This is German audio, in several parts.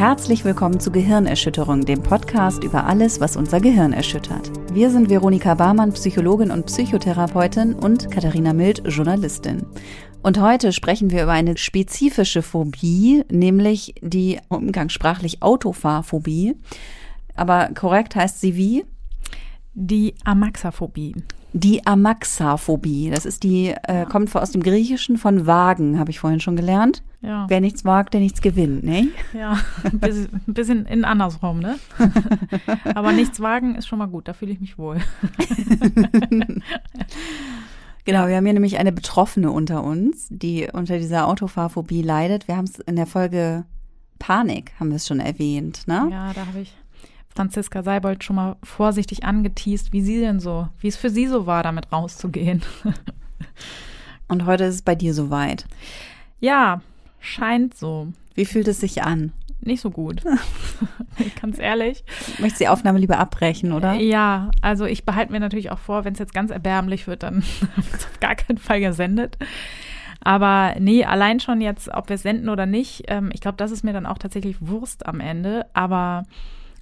Herzlich willkommen zu Gehirnerschütterung, dem Podcast über alles, was unser Gehirn erschüttert. Wir sind Veronika Barmann, Psychologin und Psychotherapeutin und Katharina Mild, Journalistin. Und heute sprechen wir über eine spezifische Phobie, nämlich die umgangssprachlich Autofahrphobie. Aber korrekt heißt sie wie? Die Amaxaphobie. Die Amaxaphobie. Das ist die, äh, kommt aus dem Griechischen von Wagen, habe ich vorhin schon gelernt. Ja. Wer nichts wagt, der nichts gewinnt, ne? Ja, ein bisschen, in andersrum, ne? Aber nichts wagen ist schon mal gut, da fühle ich mich wohl. Genau, wir haben hier nämlich eine Betroffene unter uns, die unter dieser Autofahrphobie leidet. Wir haben es in der Folge Panik, haben wir es schon erwähnt, ne? Ja, da habe ich Franziska Seibold schon mal vorsichtig angeteased, wie sie denn so, wie es für sie so war, damit rauszugehen. Und heute ist es bei dir soweit. Ja, scheint so. Wie fühlt es sich an? Nicht so gut. Ganz ehrlich. Möchtest du die Aufnahme lieber abbrechen, oder? Ja, also ich behalte mir natürlich auch vor, wenn es jetzt ganz erbärmlich wird, dann wird es auf gar keinen Fall gesendet. Aber nee, allein schon jetzt, ob wir senden oder nicht, ähm, ich glaube, das ist mir dann auch tatsächlich Wurst am Ende. Aber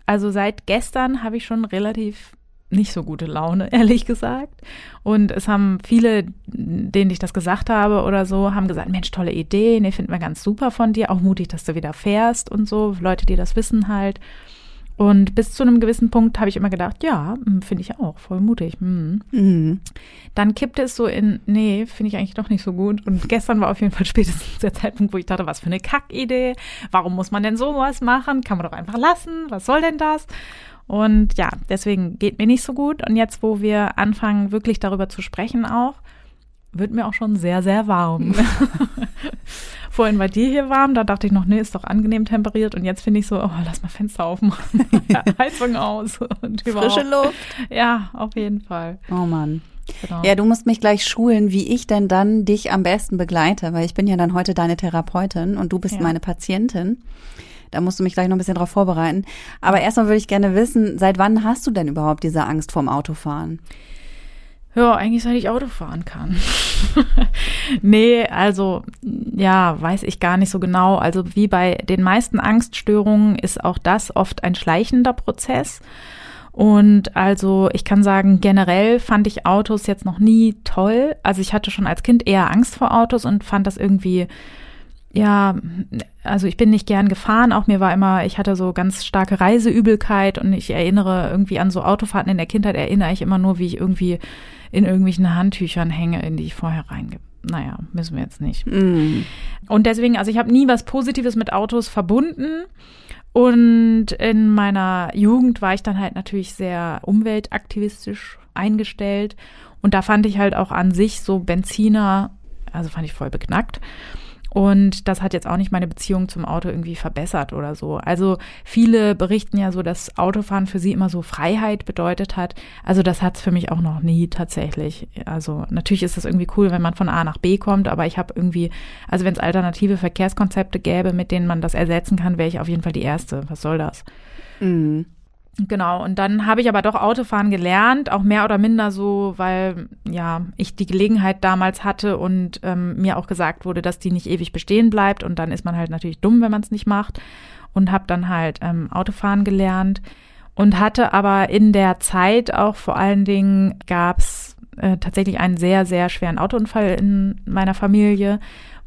also seit gestern habe ich schon relativ nicht so gute Laune, ehrlich gesagt. Und es haben viele, denen ich das gesagt habe oder so, haben gesagt, Mensch, tolle Idee, nee, finden wir ganz super von dir, auch mutig, dass du wieder fährst und so, Leute, die das wissen halt. Und bis zu einem gewissen Punkt habe ich immer gedacht, ja, hm, finde ich auch, voll mutig. Hm. Mhm. Dann kippte es so in, nee, finde ich eigentlich doch nicht so gut. Und gestern war auf jeden Fall spätestens der Zeitpunkt, wo ich dachte, was für eine Kackidee. Warum muss man denn sowas machen? Kann man doch einfach lassen. Was soll denn das? Und ja, deswegen geht mir nicht so gut. Und jetzt, wo wir anfangen, wirklich darüber zu sprechen auch, wird mir auch schon sehr, sehr warm. Vorhin war dir hier warm, da dachte ich noch, nee, ist doch angenehm temperiert. Und jetzt finde ich so, oh, lass mal Fenster aufmachen, Heizung aus. Und Frische Luft. Ja, auf jeden Fall. Oh Mann. Genau. Ja, du musst mich gleich schulen, wie ich denn dann dich am besten begleite, weil ich bin ja dann heute deine Therapeutin und du bist ja. meine Patientin. Da musst du mich gleich noch ein bisschen drauf vorbereiten. Aber erstmal würde ich gerne wissen, seit wann hast du denn überhaupt diese Angst vorm Autofahren? Ja, eigentlich seit ich Auto fahren kann. nee, also ja, weiß ich gar nicht so genau. Also wie bei den meisten Angststörungen ist auch das oft ein schleichender Prozess. Und also ich kann sagen, generell fand ich Autos jetzt noch nie toll. Also ich hatte schon als Kind eher Angst vor Autos und fand das irgendwie ja, also ich bin nicht gern gefahren, auch mir war immer, ich hatte so ganz starke Reiseübelkeit und ich erinnere irgendwie an so Autofahrten in der Kindheit, erinnere ich immer nur, wie ich irgendwie in irgendwelchen Handtüchern hänge, in die ich vorher reingebe. Naja, müssen wir jetzt nicht. Mm. Und deswegen, also ich habe nie was Positives mit Autos verbunden. Und in meiner Jugend war ich dann halt natürlich sehr umweltaktivistisch eingestellt. Und da fand ich halt auch an sich so Benziner, also fand ich voll beknackt. Und das hat jetzt auch nicht meine Beziehung zum Auto irgendwie verbessert oder so. Also viele berichten ja so, dass Autofahren für sie immer so Freiheit bedeutet hat. Also das hat es für mich auch noch nie tatsächlich. Also natürlich ist das irgendwie cool, wenn man von A nach B kommt, aber ich habe irgendwie, also wenn es alternative Verkehrskonzepte gäbe, mit denen man das ersetzen kann, wäre ich auf jeden Fall die Erste. Was soll das? Mhm. Genau, und dann habe ich aber doch Autofahren gelernt, auch mehr oder minder so, weil ja ich die Gelegenheit damals hatte und ähm, mir auch gesagt wurde, dass die nicht ewig bestehen bleibt. Und dann ist man halt natürlich dumm, wenn man es nicht macht. Und habe dann halt ähm, Autofahren gelernt. Und hatte aber in der Zeit auch vor allen Dingen gab's äh, tatsächlich einen sehr, sehr schweren Autounfall in meiner Familie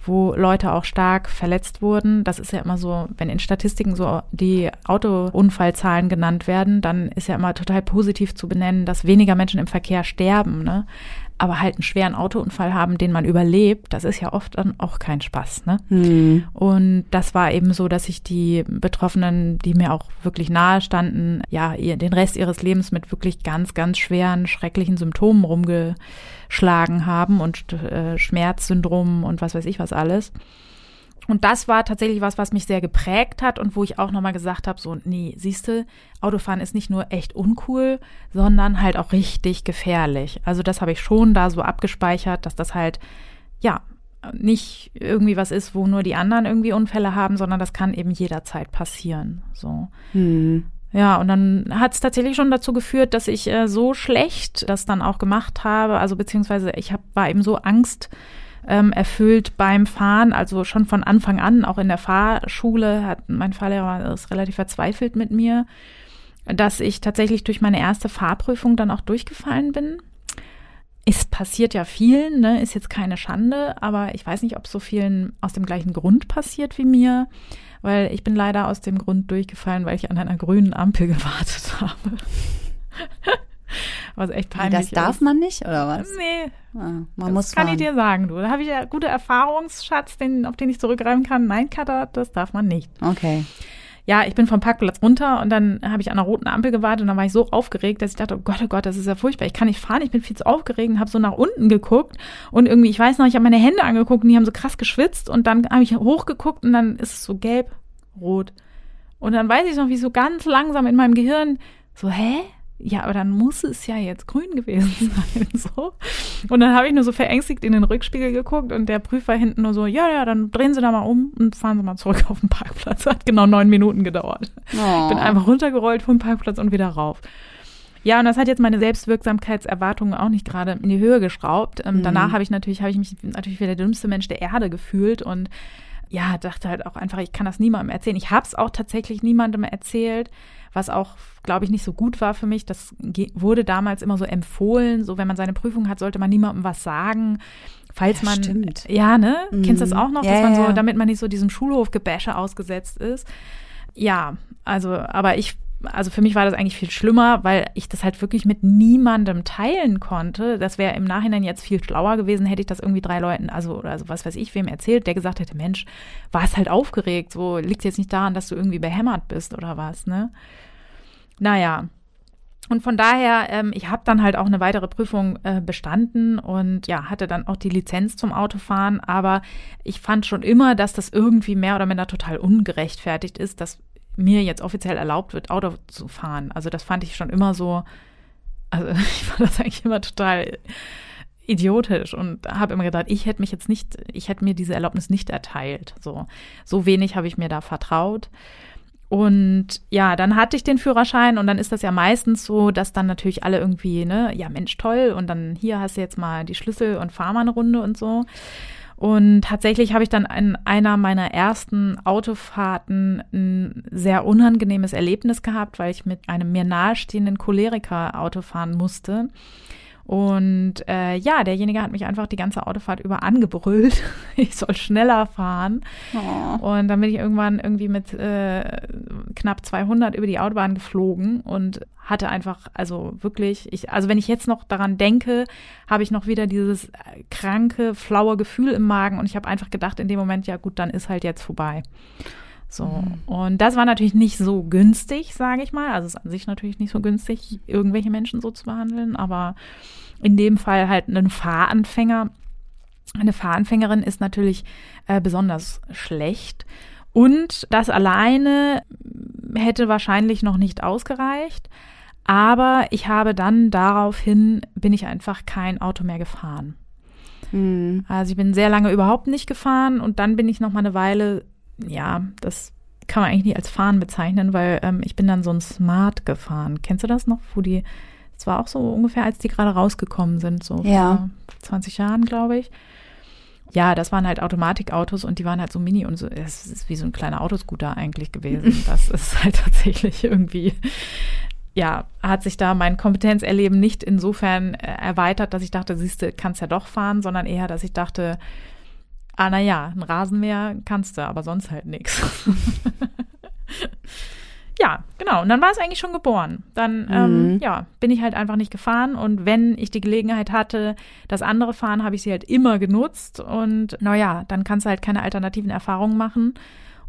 wo Leute auch stark verletzt wurden. Das ist ja immer so, wenn in Statistiken so die Autounfallzahlen genannt werden, dann ist ja immer total positiv zu benennen, dass weniger Menschen im Verkehr sterben. Ne? Aber halt einen schweren Autounfall haben, den man überlebt, das ist ja oft dann auch kein Spaß. Ne? Mhm. Und das war eben so, dass sich die Betroffenen, die mir auch wirklich nahe standen, ja, den Rest ihres Lebens mit wirklich ganz, ganz schweren, schrecklichen Symptomen rumgeschlagen haben und äh, Schmerzsyndrom und was weiß ich was alles. Und das war tatsächlich was, was mich sehr geprägt hat und wo ich auch nochmal gesagt habe, so, nee, siehste, Autofahren ist nicht nur echt uncool, sondern halt auch richtig gefährlich. Also das habe ich schon da so abgespeichert, dass das halt, ja, nicht irgendwie was ist, wo nur die anderen irgendwie Unfälle haben, sondern das kann eben jederzeit passieren. So. Hm. Ja, und dann hat es tatsächlich schon dazu geführt, dass ich äh, so schlecht das dann auch gemacht habe, also beziehungsweise ich hab, war eben so Angst ähm, erfüllt beim Fahren, also schon von Anfang an, auch in der Fahrschule hat mein Fahrlehrer ist relativ verzweifelt mit mir, dass ich tatsächlich durch meine erste Fahrprüfung dann auch durchgefallen bin. Es passiert ja vielen, ne? ist jetzt keine Schande, aber ich weiß nicht, ob so vielen aus dem gleichen Grund passiert wie mir, weil ich bin leider aus dem Grund durchgefallen, weil ich an einer grünen Ampel gewartet habe. Was echt peinlich Das darf ist. man nicht, oder was? Nee, Ah, man das muss kann fahren. ich dir sagen, du. Da habe ich ja gute Erfahrungsschatz, den, auf den ich zurückgreifen kann. Nein, Kater, das darf man nicht. Okay. Ja, ich bin vom Parkplatz runter und dann habe ich an einer roten Ampel gewartet und dann war ich so aufgeregt, dass ich dachte, oh Gott, oh Gott, das ist ja furchtbar. Ich kann nicht fahren, ich bin viel zu aufgeregt und habe so nach unten geguckt und irgendwie, ich weiß noch, ich habe meine Hände angeguckt und die haben so krass geschwitzt und dann habe ich hochgeguckt und dann ist es so gelb, rot. Und dann weiß ich noch, wie so ganz langsam in meinem Gehirn so, hä? Ja, aber dann muss es ja jetzt grün gewesen sein, so. Und dann habe ich nur so verängstigt in den Rückspiegel geguckt und der Prüfer hinten nur so, ja, ja, dann drehen Sie da mal um und fahren Sie mal zurück auf den Parkplatz. Hat genau neun Minuten gedauert. Oh. Bin einfach runtergerollt vom Parkplatz und wieder rauf. Ja, und das hat jetzt meine Selbstwirksamkeitserwartungen auch nicht gerade in die Höhe geschraubt. Ähm, Mhm. Danach habe ich natürlich, habe ich mich natürlich wie der dümmste Mensch der Erde gefühlt und ja, dachte halt auch einfach, ich kann das niemandem erzählen. Ich habe es auch tatsächlich niemandem erzählt, was auch, glaube ich, nicht so gut war für mich. Das wurde damals immer so empfohlen, so wenn man seine Prüfung hat, sollte man niemandem was sagen. Falls Ja, man, stimmt. ja, ne, kennst du das Mhm. auch noch, Ja, dass man so, damit man nicht so diesem Schulhofgebäsche ausgesetzt ist. Ja, also, aber ich, also für mich war das eigentlich viel schlimmer, weil ich das halt wirklich mit niemandem teilen konnte. Das wäre im Nachhinein jetzt viel schlauer gewesen, hätte ich das irgendwie drei Leuten, also, oder also was weiß ich, wem erzählt, der gesagt hätte, Mensch, warst halt aufgeregt, so liegt jetzt nicht daran, dass du irgendwie behämmert bist oder was, ne? Naja. Und von daher, ähm, ich habe dann halt auch eine weitere Prüfung äh, bestanden und ja, hatte dann auch die Lizenz zum Autofahren. Aber ich fand schon immer, dass das irgendwie mehr oder minder total ungerechtfertigt ist, dass mir jetzt offiziell erlaubt wird, Auto zu fahren. Also das fand ich schon immer so, also ich fand das eigentlich immer total idiotisch und habe immer gedacht, ich hätte mich jetzt nicht, ich hätte mir diese Erlaubnis nicht erteilt. So, so wenig habe ich mir da vertraut. Und ja, dann hatte ich den Führerschein und dann ist das ja meistens so, dass dann natürlich alle irgendwie, ne, ja Mensch, toll und dann hier hast du jetzt mal die Schlüssel und fahr mal eine Runde und so. Und tatsächlich habe ich dann in einer meiner ersten Autofahrten ein sehr unangenehmes Erlebnis gehabt, weil ich mit einem mir nahestehenden Choleriker Auto fahren musste. Und äh, ja, derjenige hat mich einfach die ganze Autofahrt über angebrüllt. Ich soll schneller fahren. Oh. Und dann bin ich irgendwann irgendwie mit äh, knapp 200 über die Autobahn geflogen und hatte einfach, also wirklich, ich, also wenn ich jetzt noch daran denke, habe ich noch wieder dieses äh, kranke, flaue Gefühl im Magen und ich habe einfach gedacht in dem Moment, ja gut, dann ist halt jetzt vorbei. So. Und das war natürlich nicht so günstig, sage ich mal. Also es ist an sich natürlich nicht so günstig, irgendwelche Menschen so zu behandeln, aber in dem Fall halt einen Fahranfänger. Eine Fahranfängerin ist natürlich äh, besonders schlecht. Und das alleine hätte wahrscheinlich noch nicht ausgereicht. Aber ich habe dann daraufhin, bin ich einfach kein Auto mehr gefahren. Hm. Also ich bin sehr lange überhaupt nicht gefahren und dann bin ich noch mal eine Weile, ja, das kann man eigentlich nicht als Fahren bezeichnen, weil ähm, ich bin dann so ein Smart gefahren. Kennst du das noch, wo die, das war auch so ungefähr, als die gerade rausgekommen sind, so Ja. vor 20 Jahren, glaube ich. Ja, das waren halt Automatikautos und die waren halt so mini und so, es ist wie so ein kleiner Autoscooter eigentlich gewesen. Das ist halt tatsächlich irgendwie, ja, hat sich da mein Kompetenzerleben nicht insofern äh, erweitert, dass ich dachte, siehste, kannst ja doch fahren, sondern eher, dass ich dachte, ah, na ja, ein Rasenmäher kannst du, aber sonst halt nichts. Ja, genau. Und dann war es eigentlich schon geboren. Dann, ähm, Mhm. ja, bin ich halt einfach nicht gefahren. Und wenn ich die Gelegenheit hatte, das andere fahren, habe ich sie halt immer genutzt. Und naja, dann kannst du halt keine alternativen Erfahrungen machen.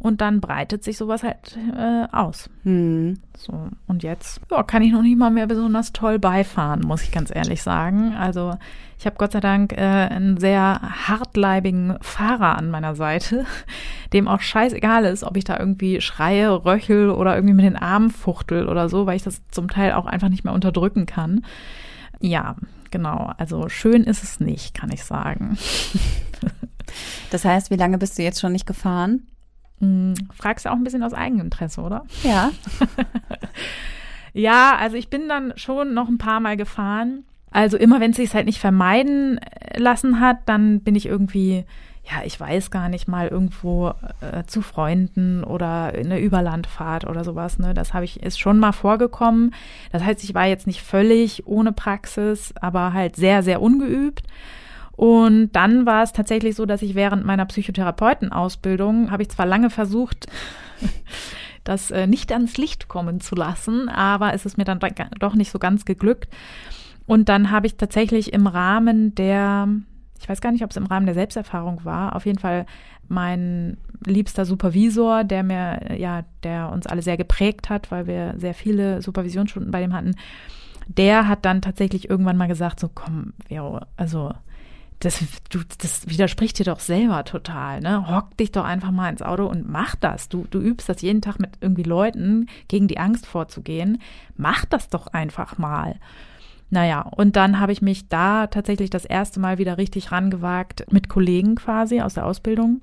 Und dann breitet sich sowas halt äh, aus. Hm. So, und jetzt ja, kann ich noch nicht mal mehr besonders toll beifahren, muss ich ganz ehrlich sagen. Also ich habe Gott sei Dank äh, einen sehr hartleibigen Fahrer an meiner Seite, dem auch scheißegal ist, ob ich da irgendwie schreie, röchel oder irgendwie mit den Armen fuchtel oder so, weil ich das zum Teil auch einfach nicht mehr unterdrücken kann. Ja, genau. Also schön ist es nicht, kann ich sagen. Das heißt, wie lange bist du jetzt schon nicht gefahren? Hm, Fragst du auch ein bisschen aus Eigeninteresse, oder? Ja. Ja, also ich bin dann schon noch ein paar Mal gefahren. Also immer wenn es sich halt nicht vermeiden lassen hat, dann bin ich irgendwie ja, ich weiß gar nicht mal irgendwo äh, zu Freunden oder eine Überlandfahrt oder sowas. Ne, das habe ich ist schon mal vorgekommen. Das heißt, ich war jetzt nicht völlig ohne Praxis, aber halt sehr sehr ungeübt. Und dann war es tatsächlich so, dass ich während meiner Psychotherapeutenausbildung habe ich zwar lange versucht, das äh, nicht ans Licht kommen zu lassen, aber es ist mir dann doch nicht so ganz geglückt. Und dann habe ich tatsächlich im Rahmen der ich weiß gar nicht, ob es im Rahmen der Selbsterfahrung war, auf jeden Fall mein liebster Supervisor, der mir, ja, der uns alle sehr geprägt hat, weil wir sehr viele Supervisionsstunden bei dem hatten, der hat dann tatsächlich irgendwann mal gesagt, so komm, Vero, also das, du, das widerspricht dir doch selber total, ne? Hock dich doch einfach mal ins Auto und mach das. Du, du übst das jeden Tag mit irgendwie Leuten, gegen die Angst vorzugehen. Mach das doch einfach mal. Naja, und dann habe ich mich da tatsächlich das erste Mal wieder richtig rangewagt mit Kollegen quasi aus der Ausbildung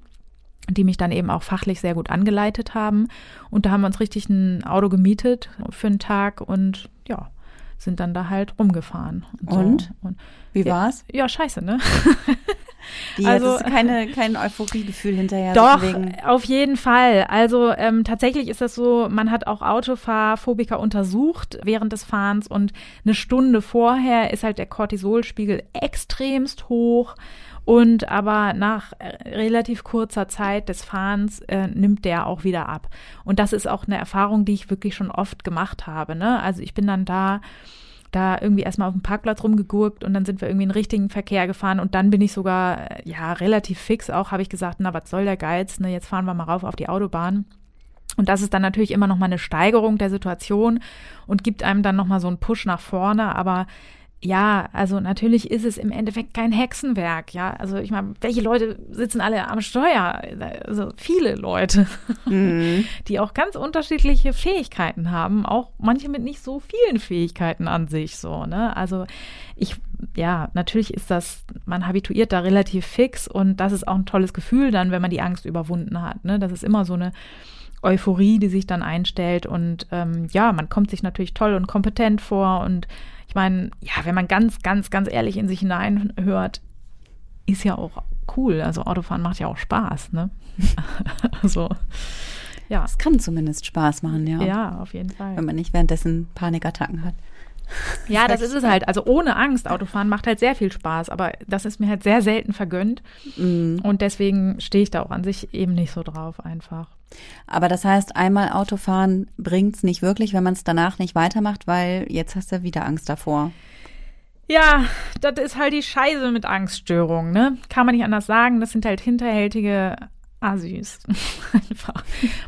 die mich dann eben auch fachlich sehr gut angeleitet haben. Und da haben wir uns richtig ein Auto gemietet für einen Tag und ja, sind dann da halt rumgefahren. Und? So. und? und Wie war's? Ja, scheiße, ne? Die also keine, kein Euphoriegefühl hinterher. Doch, auf jeden Fall. Also ähm, tatsächlich ist das so, man hat auch Autofahrphobiker untersucht während des Fahrens und eine Stunde vorher ist halt der Cortisolspiegel extremst hoch. Und aber nach äh, relativ kurzer Zeit des Fahrens äh, nimmt der auch wieder ab. Und das ist auch eine Erfahrung, die ich wirklich schon oft gemacht habe. Ne? Also ich bin dann da da irgendwie erstmal auf dem Parkplatz rumgegurkt und dann sind wir irgendwie in den richtigen Verkehr gefahren und dann bin ich sogar, ja, relativ fix auch, habe ich gesagt, na, was soll der Geiz, ne, jetzt fahren wir mal rauf auf die Autobahn. Und das ist dann natürlich immer noch mal eine Steigerung der Situation und gibt einem dann noch mal so einen Push nach vorne, aber ja, also natürlich ist es im Endeffekt kein Hexenwerk, ja. Also ich meine, welche Leute sitzen alle am Steuer? Also viele Leute, mhm. die auch ganz unterschiedliche Fähigkeiten haben, auch manche mit nicht so vielen Fähigkeiten an sich so, ne? Also ich, ja, natürlich ist das, man habituiert da relativ fix und das ist auch ein tolles Gefühl dann, wenn man die Angst überwunden hat, ne? Das ist immer so eine Euphorie, die sich dann einstellt und ähm, ja, man kommt sich natürlich toll und kompetent vor und ich meine, ja, wenn man ganz, ganz, ganz ehrlich in sich hineinhört, ist ja auch cool. Also Autofahren macht ja auch Spaß, ne? also, ja. Es kann zumindest Spaß machen, ja. Ja, auf jeden Fall. Wenn man nicht währenddessen Panikattacken hat. Ja, das ist es halt. Also ohne Angst Autofahren macht halt sehr viel Spaß, aber das ist mir halt sehr selten vergönnt. Mm. Und deswegen stehe ich da auch an sich eben nicht so drauf einfach. Aber das heißt, einmal Autofahren bringt es nicht wirklich, wenn man es danach nicht weitermacht, weil jetzt hast du wieder Angst davor. Ja, das ist halt die Scheiße mit Angststörungen, ne? Kann man nicht anders sagen. Das sind halt hinterhältige Assis. Einfach.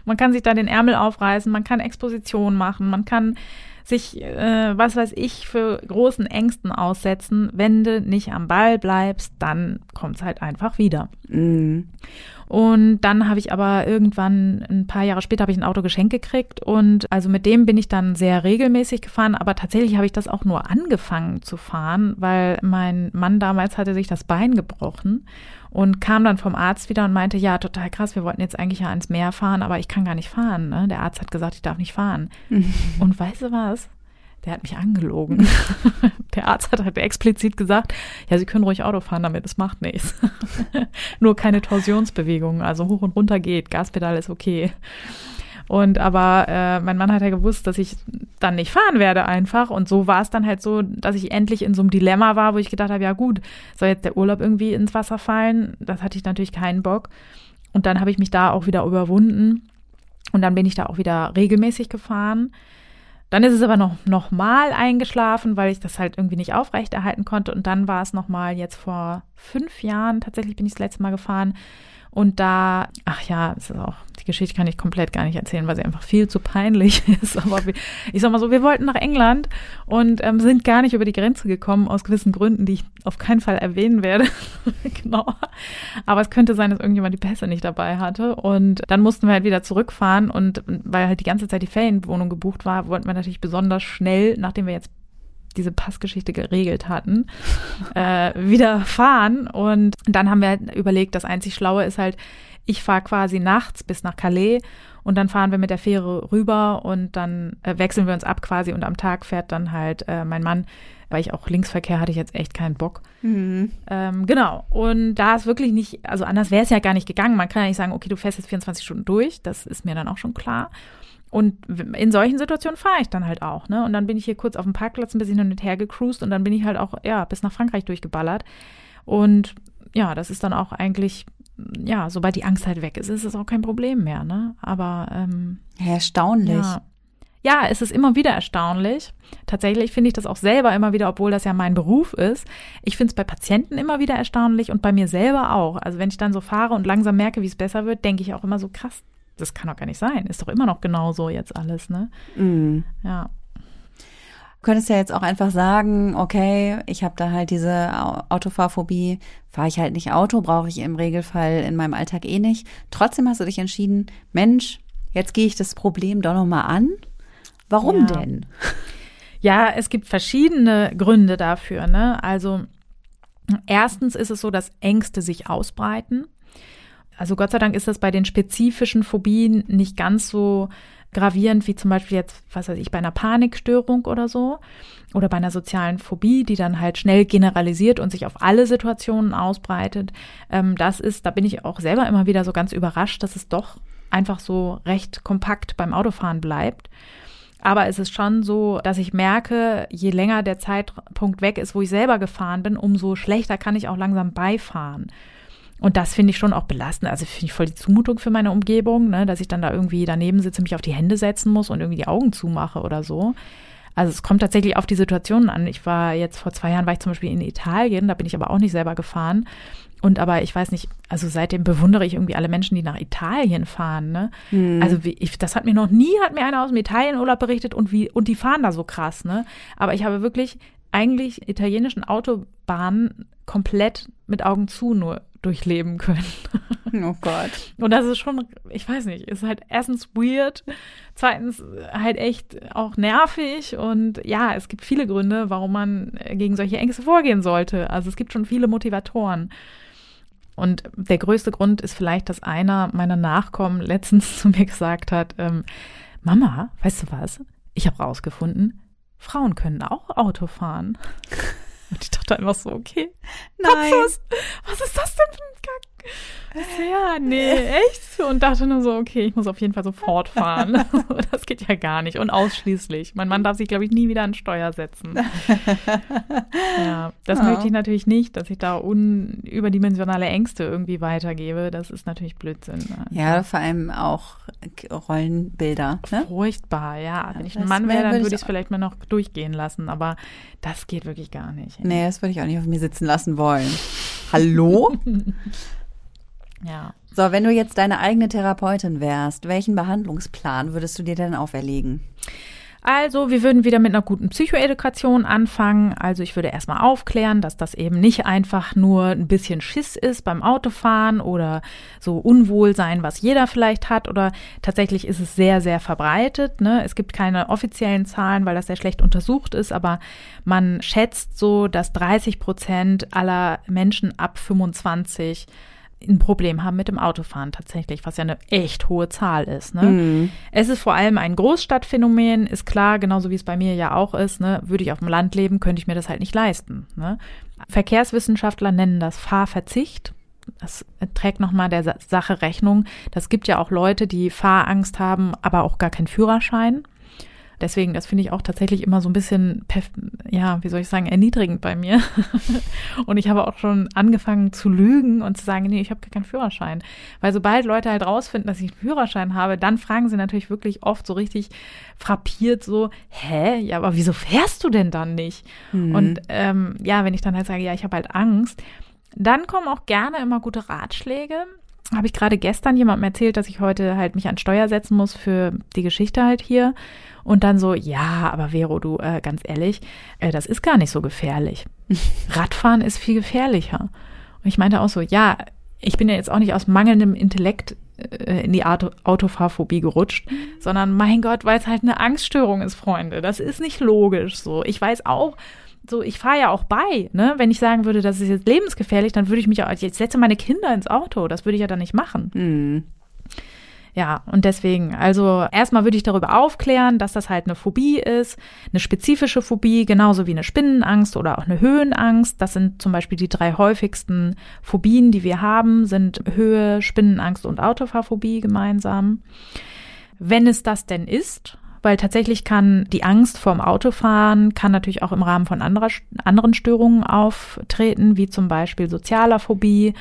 Man kann sich da den Ärmel aufreißen, man kann Exposition machen, man kann sich, äh, was weiß ich, für großen Ängsten aussetzen. Wenn du nicht am Ball bleibst, dann kommt es halt einfach wieder. Mhm. Und dann habe ich aber irgendwann, ein paar Jahre später, habe ich ein Auto geschenkt gekriegt. Und also mit dem bin ich dann sehr regelmäßig gefahren. Aber tatsächlich habe ich das auch nur angefangen zu fahren, weil mein Mann damals hatte sich das Bein gebrochen und kam dann vom Arzt wieder und meinte, ja, total krass, wir wollten jetzt eigentlich ja ans Meer fahren, aber ich kann gar nicht fahren. Ne? Der Arzt hat gesagt, ich darf nicht fahren. und weißt du was? Der hat mich angelogen. der Arzt hat halt explizit gesagt, ja, Sie können ruhig Auto fahren damit, es macht nichts. Nur keine Torsionsbewegungen, also hoch und runter geht, Gaspedal ist okay. Und aber äh, mein Mann hat ja gewusst, dass ich dann nicht fahren werde einfach. Und so war es dann halt so, dass ich endlich in so einem Dilemma war, wo ich gedacht habe, ja gut, soll jetzt der Urlaub irgendwie ins Wasser fallen? Das hatte ich natürlich keinen Bock. Und dann habe ich mich da auch wieder überwunden. Und dann bin ich da auch wieder regelmäßig gefahren. Dann ist es aber noch, noch mal eingeschlafen, weil ich das halt irgendwie nicht aufrechterhalten konnte. Und dann war es noch mal jetzt vor fünf Jahren, tatsächlich bin ich das letzte Mal gefahren, und da, ach ja, es ist auch, die Geschichte kann ich komplett gar nicht erzählen, weil sie einfach viel zu peinlich ist. Aber ich sag mal so, wir wollten nach England und ähm, sind gar nicht über die Grenze gekommen, aus gewissen Gründen, die ich auf keinen Fall erwähnen werde. genau. Aber es könnte sein, dass irgendjemand die Pässe nicht dabei hatte. Und dann mussten wir halt wieder zurückfahren und weil halt die ganze Zeit die Ferienwohnung gebucht war, wollten wir natürlich besonders schnell, nachdem wir jetzt diese Passgeschichte geregelt hatten, äh, wieder fahren. Und dann haben wir halt überlegt, das einzig Schlaue ist halt, ich fahre quasi nachts bis nach Calais und dann fahren wir mit der Fähre rüber und dann äh, wechseln wir uns ab quasi und am Tag fährt dann halt äh, mein Mann weil ich auch Linksverkehr hatte ich jetzt echt keinen Bock. Mhm. Ähm, genau. Und da ist wirklich nicht, also anders wäre es ja gar nicht gegangen. Man kann ja nicht sagen, okay, du fährst jetzt 24 Stunden durch. Das ist mir dann auch schon klar. Und in solchen Situationen fahre ich dann halt auch, ne? Und dann bin ich hier kurz auf dem Parkplatz ein bisschen hin und her gecruised und dann bin ich halt auch, ja, bis nach Frankreich durchgeballert. Und ja, das ist dann auch eigentlich, ja, sobald die Angst halt weg ist, ist es auch kein Problem mehr, ne? Aber ähm, erstaunlich. Ja. Ja, es ist immer wieder erstaunlich. Tatsächlich finde ich das auch selber immer wieder, obwohl das ja mein Beruf ist. Ich finde es bei Patienten immer wieder erstaunlich und bei mir selber auch. Also wenn ich dann so fahre und langsam merke, wie es besser wird, denke ich auch immer so krass, das kann doch gar nicht sein. Ist doch immer noch genauso jetzt alles, ne? Mm. Ja. Du könntest ja jetzt auch einfach sagen, okay, ich habe da halt diese Autofahrphobie, fahre ich halt nicht Auto, brauche ich im Regelfall in meinem Alltag eh nicht. Trotzdem hast du dich entschieden, Mensch, jetzt gehe ich das Problem doch nochmal an. Warum ja. denn? Ja, es gibt verschiedene Gründe dafür. Ne? Also erstens ist es so, dass Ängste sich ausbreiten. Also Gott sei Dank ist das bei den spezifischen Phobien nicht ganz so gravierend wie zum Beispiel jetzt, was weiß ich, bei einer Panikstörung oder so oder bei einer sozialen Phobie, die dann halt schnell generalisiert und sich auf alle Situationen ausbreitet. Ähm, das ist, da bin ich auch selber immer wieder so ganz überrascht, dass es doch einfach so recht kompakt beim Autofahren bleibt. Aber es ist schon so, dass ich merke, je länger der Zeitpunkt weg ist, wo ich selber gefahren bin, umso schlechter kann ich auch langsam beifahren. Und das finde ich schon auch belastend. Also finde ich voll die Zumutung für meine Umgebung, ne, dass ich dann da irgendwie daneben sitze, mich auf die Hände setzen muss und irgendwie die Augen zumache oder so. Also es kommt tatsächlich auf die Situationen an. Ich war jetzt vor zwei Jahren war ich zum Beispiel in Italien, da bin ich aber auch nicht selber gefahren. Und aber ich weiß nicht, also seitdem bewundere ich irgendwie alle Menschen, die nach Italien fahren. Ne? Mhm. Also wie, ich, das hat mir noch nie, hat mir einer aus dem Italienurlaub berichtet und wie, und die fahren da so krass, ne? Aber ich habe wirklich eigentlich italienischen Autobahnen komplett mit Augen zu nur durchleben können. Oh Gott. Und das ist schon, ich weiß nicht, ist halt erstens weird, zweitens halt echt auch nervig und ja, es gibt viele Gründe, warum man gegen solche Ängste vorgehen sollte. Also es gibt schon viele Motivatoren. Und der größte Grund ist vielleicht, dass einer meiner Nachkommen letztens zu mir gesagt hat, ähm, Mama, weißt du was? Ich habe rausgefunden, Frauen können auch Auto fahren. Und ich dachte einfach so, okay. Nein. Was, was ist das denn für ein Kack? Ja, nee, echt? Und dachte nur so, okay, ich muss auf jeden Fall sofort fahren. Das geht ja gar nicht. Und ausschließlich. Mein Mann darf sich, glaube ich, nie wieder an Steuer setzen. Ja, das oh. möchte ich natürlich nicht, dass ich da überdimensionale Ängste irgendwie weitergebe. Das ist natürlich Blödsinn. Ne? Ja, vor allem auch Rollenbilder. Ne? Furchtbar, ja. Wenn ich ein Mann wäre, dann würde ich es vielleicht mal noch durchgehen lassen. Aber das geht wirklich gar nicht. Nee, das würde ich auch nicht auf mir sitzen lassen wollen. Hallo? Ja. So, wenn du jetzt deine eigene Therapeutin wärst, welchen Behandlungsplan würdest du dir denn auferlegen? Also, wir würden wieder mit einer guten Psychoedukation anfangen. Also, ich würde erstmal aufklären, dass das eben nicht einfach nur ein bisschen Schiss ist beim Autofahren oder so Unwohlsein, was jeder vielleicht hat. Oder tatsächlich ist es sehr, sehr verbreitet. Ne? Es gibt keine offiziellen Zahlen, weil das sehr schlecht untersucht ist, aber man schätzt so, dass 30 Prozent aller Menschen ab 25 ein Problem haben mit dem Autofahren tatsächlich, was ja eine echt hohe Zahl ist. Ne? Mhm. Es ist vor allem ein Großstadtphänomen, ist klar, genauso wie es bei mir ja auch ist. Ne? Würde ich auf dem Land leben, könnte ich mir das halt nicht leisten. Ne? Verkehrswissenschaftler nennen das Fahrverzicht. Das trägt nochmal der Sache Rechnung. Das gibt ja auch Leute, die Fahrangst haben, aber auch gar keinen Führerschein. Deswegen, das finde ich auch tatsächlich immer so ein bisschen, ja, wie soll ich sagen, erniedrigend bei mir. und ich habe auch schon angefangen zu lügen und zu sagen, nee, ich habe gar keinen Führerschein. Weil sobald Leute halt rausfinden, dass ich einen Führerschein habe, dann fragen sie natürlich wirklich oft so richtig frappiert so, hä, ja, aber wieso fährst du denn dann nicht? Mhm. Und ähm, ja, wenn ich dann halt sage, ja, ich habe halt Angst, dann kommen auch gerne immer gute Ratschläge habe ich gerade gestern jemandem erzählt, dass ich heute halt mich an Steuer setzen muss für die Geschichte halt hier. Und dann so, ja, aber Vero, du, äh, ganz ehrlich, äh, das ist gar nicht so gefährlich. Radfahren ist viel gefährlicher. Und ich meinte auch so, ja, ich bin ja jetzt auch nicht aus mangelndem Intellekt äh, in die Auto Autofahrphobie gerutscht, sondern mein Gott, weil es halt eine Angststörung ist, Freunde. Das ist nicht logisch so. Ich weiß auch, so, ich fahre ja auch bei, ne? Wenn ich sagen würde, das ist jetzt lebensgefährlich, dann würde ich mich auch, jetzt setze meine Kinder ins Auto. Das würde ich ja dann nicht machen. Mhm. Ja, und deswegen, also erstmal würde ich darüber aufklären, dass das halt eine Phobie ist, eine spezifische Phobie, genauso wie eine Spinnenangst oder auch eine Höhenangst. Das sind zum Beispiel die drei häufigsten Phobien, die wir haben, sind Höhe, Spinnenangst und Autofahrphobie gemeinsam. Wenn es das denn ist, weil tatsächlich kann die Angst vorm Autofahren kann natürlich auch im Rahmen von anderer, anderen Störungen auftreten, wie zum Beispiel sozialer Phobie.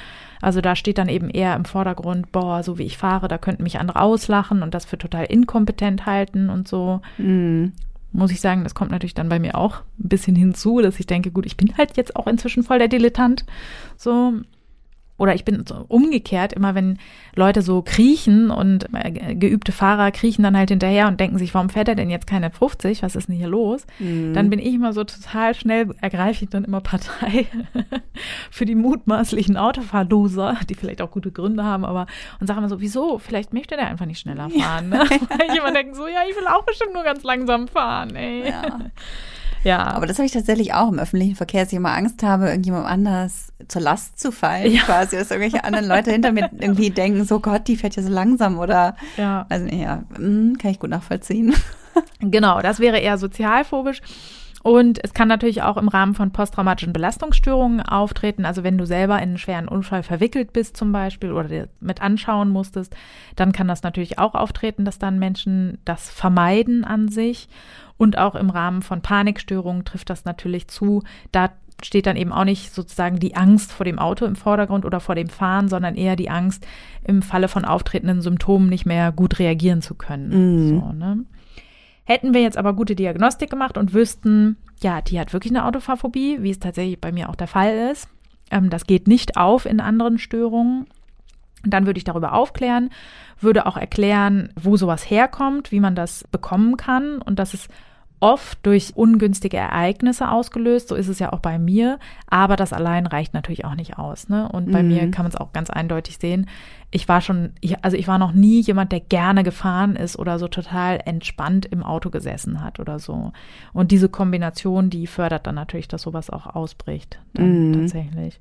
Also da steht dann eben eher im Vordergrund, boah, so wie ich fahre, da könnten mich andere auslachen und das für total inkompetent halten und so. Mhm. Muss ich sagen, das kommt natürlich dann bei mir auch ein bisschen hinzu, dass ich denke, gut, ich bin halt jetzt auch inzwischen voll der Dilettant. So, oder ich bin so umgekehrt, immer wenn Leute so kriechen und äh, geübte Fahrer kriechen dann halt hinterher und denken sich, warum fährt er denn jetzt keine 50? Was ist denn hier los? Mhm. Dann bin ich immer so total schnell, ergreife ich dann immer Partei für die mutmaßlichen Autofahrloser, die vielleicht auch gute Gründe haben, aber und sage immer so, wieso? Vielleicht möchte der einfach nicht schneller fahren. Ne? Weil ich immer denke so, ja, ich will auch bestimmt nur ganz langsam fahren, ey. Ja. Ja. Aber das habe ich tatsächlich auch im öffentlichen Verkehr, dass ich immer Angst habe, irgendjemand anders zur Last zu fallen, ja. quasi, dass irgendwelche anderen Leute hinter mir irgendwie denken, so Gott, die fährt ja so langsam oder, ja. also ja, hm, kann ich gut nachvollziehen. Genau, das wäre eher sozialphobisch. Und es kann natürlich auch im Rahmen von posttraumatischen Belastungsstörungen auftreten. Also wenn du selber in einen schweren Unfall verwickelt bist zum Beispiel oder dir mit anschauen musstest, dann kann das natürlich auch auftreten, dass dann Menschen das vermeiden an sich. Und auch im Rahmen von Panikstörungen trifft das natürlich zu. Da steht dann eben auch nicht sozusagen die Angst vor dem Auto im Vordergrund oder vor dem Fahren, sondern eher die Angst, im Falle von auftretenden Symptomen nicht mehr gut reagieren zu können. Mhm. So, ne? Hätten wir jetzt aber gute Diagnostik gemacht und wüssten, ja, die hat wirklich eine Autofahrphobie, wie es tatsächlich bei mir auch der Fall ist, ähm, das geht nicht auf in anderen Störungen, dann würde ich darüber aufklären, würde auch erklären, wo sowas herkommt, wie man das bekommen kann und dass es oft durch ungünstige Ereignisse ausgelöst. So ist es ja auch bei mir. Aber das allein reicht natürlich auch nicht aus. Ne? Und bei mhm. mir kann man es auch ganz eindeutig sehen. Ich war schon, ich, also ich war noch nie jemand, der gerne gefahren ist oder so total entspannt im Auto gesessen hat oder so. Und diese Kombination, die fördert dann natürlich, dass sowas auch ausbricht. Dann mhm. tatsächlich.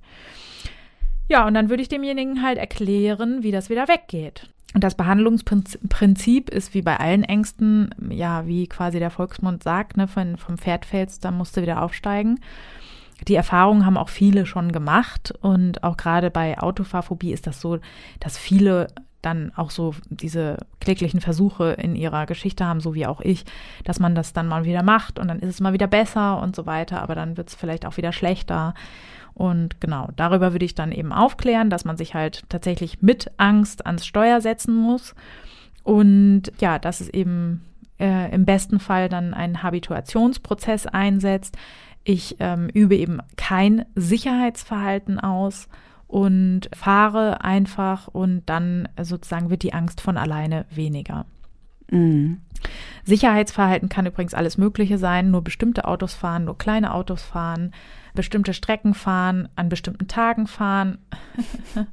Ja, und dann würde ich demjenigen halt erklären, wie das wieder weggeht. Und das Behandlungsprinzip ist wie bei allen Ängsten, ja, wie quasi der Volksmund sagt, ne, von, vom Pferd fällst, dann musst du wieder aufsteigen. Die Erfahrungen haben auch viele schon gemacht und auch gerade bei Autofahrphobie ist das so, dass viele dann auch so diese kläglichen Versuche in ihrer Geschichte haben, so wie auch ich, dass man das dann mal wieder macht und dann ist es mal wieder besser und so weiter, aber dann wird es vielleicht auch wieder schlechter. Und genau, darüber würde ich dann eben aufklären, dass man sich halt tatsächlich mit Angst ans Steuer setzen muss. Und ja, dass es eben äh, im besten Fall dann ein Habituationsprozess einsetzt. Ich ähm, übe eben kein Sicherheitsverhalten aus und fahre einfach und dann sozusagen wird die Angst von alleine weniger. Mhm. Sicherheitsverhalten kann übrigens alles Mögliche sein, nur bestimmte Autos fahren, nur kleine Autos fahren, bestimmte Strecken fahren, an bestimmten Tagen fahren.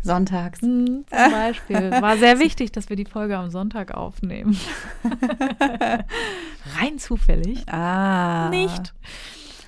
Sonntags. Hm, zum Beispiel. War sehr wichtig, dass wir die Folge am Sonntag aufnehmen. Rein zufällig. Ah. Nicht.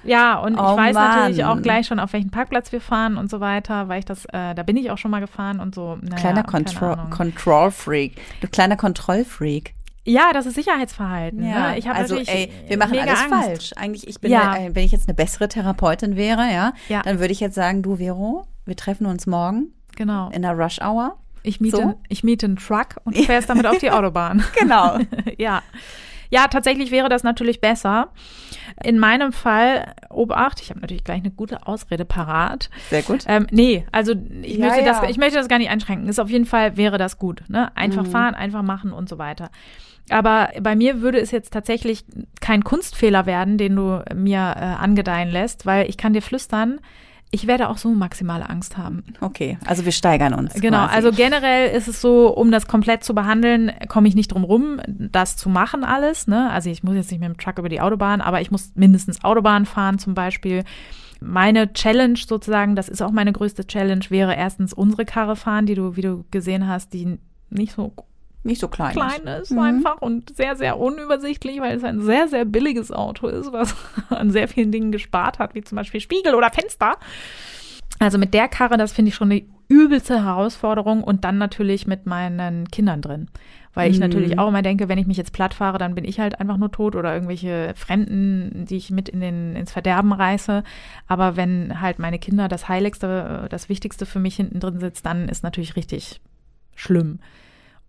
Ja, und oh, ich weiß Mann. natürlich auch gleich schon, auf welchen Parkplatz wir fahren und so weiter, weil ich das, äh, da bin ich auch schon mal gefahren und so. Naja, kleiner Control, Control Freak. Du kleiner Kontrollfreak. Ja, das ist Sicherheitsverhalten. Ja, ne? ich habe also ey, wir machen alles Angst. falsch. Eigentlich, ich bin, ja. äh, wenn ich jetzt eine bessere Therapeutin wäre, ja, ja. dann würde ich jetzt sagen, du Vero, wir treffen uns morgen. Genau. In der Rush Hour. Ich miete, so. ich miete einen Truck und du fährst damit auf die Autobahn. genau. ja. Ja, tatsächlich wäre das natürlich besser. In meinem Fall, Obacht, ich habe natürlich gleich eine gute Ausrede parat. Sehr gut. Ähm, nee, also ich, ja, möchte ja. Das, ich möchte das gar nicht einschränken. Ist auf jeden Fall wäre das gut. Ne? Einfach mhm. fahren, einfach machen und so weiter. Aber bei mir würde es jetzt tatsächlich kein Kunstfehler werden, den du mir äh, angedeihen lässt, weil ich kann dir flüstern, ich werde auch so maximale Angst haben. Okay, also wir steigern uns. Genau, quasi. also generell ist es so, um das komplett zu behandeln, komme ich nicht drum rum, das zu machen alles. Ne? Also ich muss jetzt nicht mit dem Truck über die Autobahn, aber ich muss mindestens Autobahn fahren zum Beispiel. Meine Challenge sozusagen, das ist auch meine größte Challenge, wäre erstens unsere Karre fahren, die du, wie du gesehen hast, die nicht so nicht so klein, klein ist, ist mhm. einfach und sehr, sehr unübersichtlich, weil es ein sehr, sehr billiges Auto ist, was an sehr vielen Dingen gespart hat, wie zum Beispiel Spiegel oder Fenster. Also mit der Karre, das finde ich schon eine übelste Herausforderung und dann natürlich mit meinen Kindern drin. Weil ich Mhm. natürlich auch immer denke, wenn ich mich jetzt platt fahre, dann bin ich halt einfach nur tot oder irgendwelche Fremden, die ich mit in den, ins Verderben reiße. Aber wenn halt meine Kinder das Heiligste, das Wichtigste für mich hinten drin sitzt, dann ist natürlich richtig schlimm.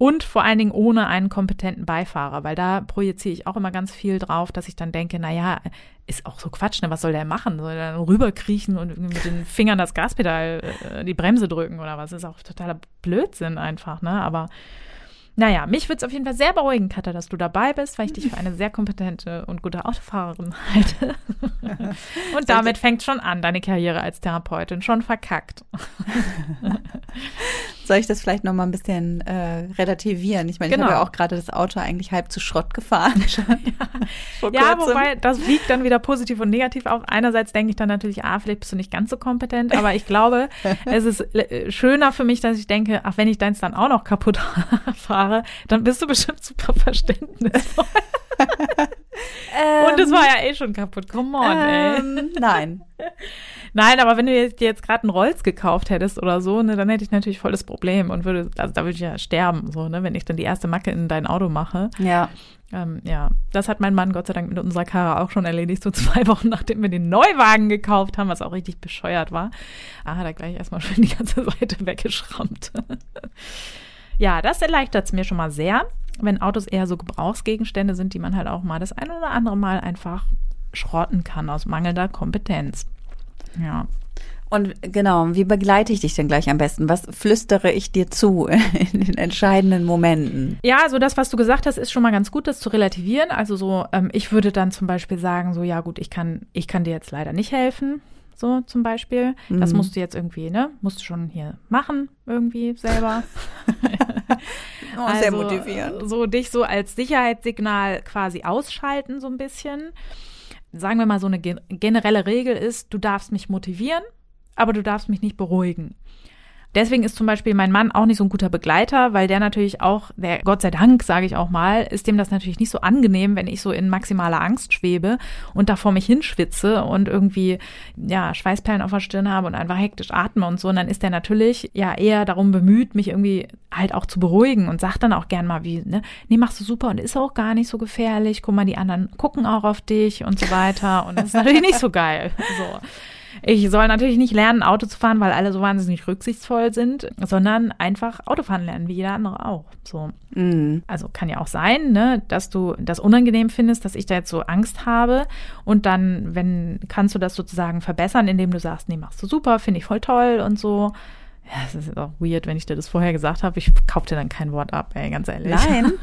Und vor allen Dingen ohne einen kompetenten Beifahrer, weil da projiziere ich auch immer ganz viel drauf, dass ich dann denke, na ja, ist auch so Quatsch, ne? Was soll der machen? Soll der dann rüberkriechen und mit den Fingern das Gaspedal, äh, die Bremse drücken oder was? ist auch totaler Blödsinn einfach, ne? Aber naja, mich würde es auf jeden Fall sehr beruhigen, Katja, dass du dabei bist, weil ich dich für eine sehr kompetente und gute Autofahrerin halte. und damit fängt schon an, deine Karriere als Therapeutin. Schon verkackt. Soll ich das vielleicht noch mal ein bisschen äh, relativieren? Ich meine, Genau. ich habe ja auch gerade das Auto eigentlich halb zu Schrott gefahren. Ja, kurzem. wobei das wiegt dann wieder positiv und negativ auf. Einerseits denke ich dann natürlich, ah, vielleicht bist du nicht ganz so kompetent, aber ich glaube, es ist äh, schöner für mich, dass ich denke, ach, wenn ich deins dann auch noch kaputt fahre, dann bist du bestimmt super verständnisvoll. und es war ja eh schon kaputt. Come on, ey. ähm, Nein. Nein, aber wenn du jetzt, dir jetzt gerade einen Rolls gekauft hättest oder so, ne, dann hätte ich natürlich voll das Problem und würde, also da würde ich ja sterben, so, ne, wenn ich dann die erste Macke in dein Auto mache. Ja. Ähm, ja, das hat mein Mann Gott sei Dank mit unserer Karre auch schon erledigt, so zwei Wochen nachdem wir den Neuwagen gekauft haben, was auch richtig bescheuert war. Ah, hat er gleich erstmal schön die ganze Seite weggeschrammt. ja, das erleichtert es mir schon mal sehr, wenn Autos eher so Gebrauchsgegenstände sind, die man halt auch mal das ein oder andere Mal einfach schrotten kann aus mangelnder Kompetenz. Ja. Und genau, wie begleite ich dich denn gleich am besten? Was flüstere ich dir zu in den entscheidenden Momenten? Ja, also das, was du gesagt hast, ist schon mal ganz gut, das zu relativieren. Also so, ähm, ich würde dann zum Beispiel sagen, so, ja gut, ich kann, ich kann dir jetzt leider nicht helfen. So zum Beispiel. Das Mhm. musst du jetzt irgendwie, ne? Musst du schon hier machen, irgendwie selber. Oh, sehr motivierend. So dich so als Sicherheitssignal quasi ausschalten, so ein bisschen. Sagen wir mal, so eine gen generelle Regel ist, du darfst mich motivieren, aber du darfst mich nicht beruhigen. Deswegen ist zum Beispiel mein Mann auch nicht so ein guter Begleiter, weil der natürlich auch, der Gott sei Dank, sage ich auch mal, ist dem das natürlich nicht so angenehm, wenn ich so in maximaler Angst schwebe und da vor mich hinschwitze und irgendwie ja Schweißperlen auf der Stirn habe und einfach hektisch atme und so. Und dann ist der natürlich ja eher darum bemüht, mich irgendwie halt auch zu beruhigen und sagt dann auch gern mal wie, ne, nee, machst du super und ist auch gar nicht so gefährlich. Guck mal, die anderen gucken auch auf dich und so weiter. Und das ist natürlich nicht so geil. So. Ich soll natürlich nicht lernen, Auto zu fahren, weil alle so wahnsinnig rücksichtsvoll sind, sondern einfach Autofahren lernen, wie jeder andere auch. So. Mhm. Also kann ja auch sein, ne, dass du das unangenehm findest, dass ich da jetzt so Angst habe. Und dann, wenn, kannst du das sozusagen verbessern, indem du sagst, nee, machst du super, finde ich voll toll und so. Ja, es ist jetzt auch weird, wenn ich dir das vorher gesagt habe. Ich kauf dir dann kein Wort ab, ey, ganz ehrlich. Nein.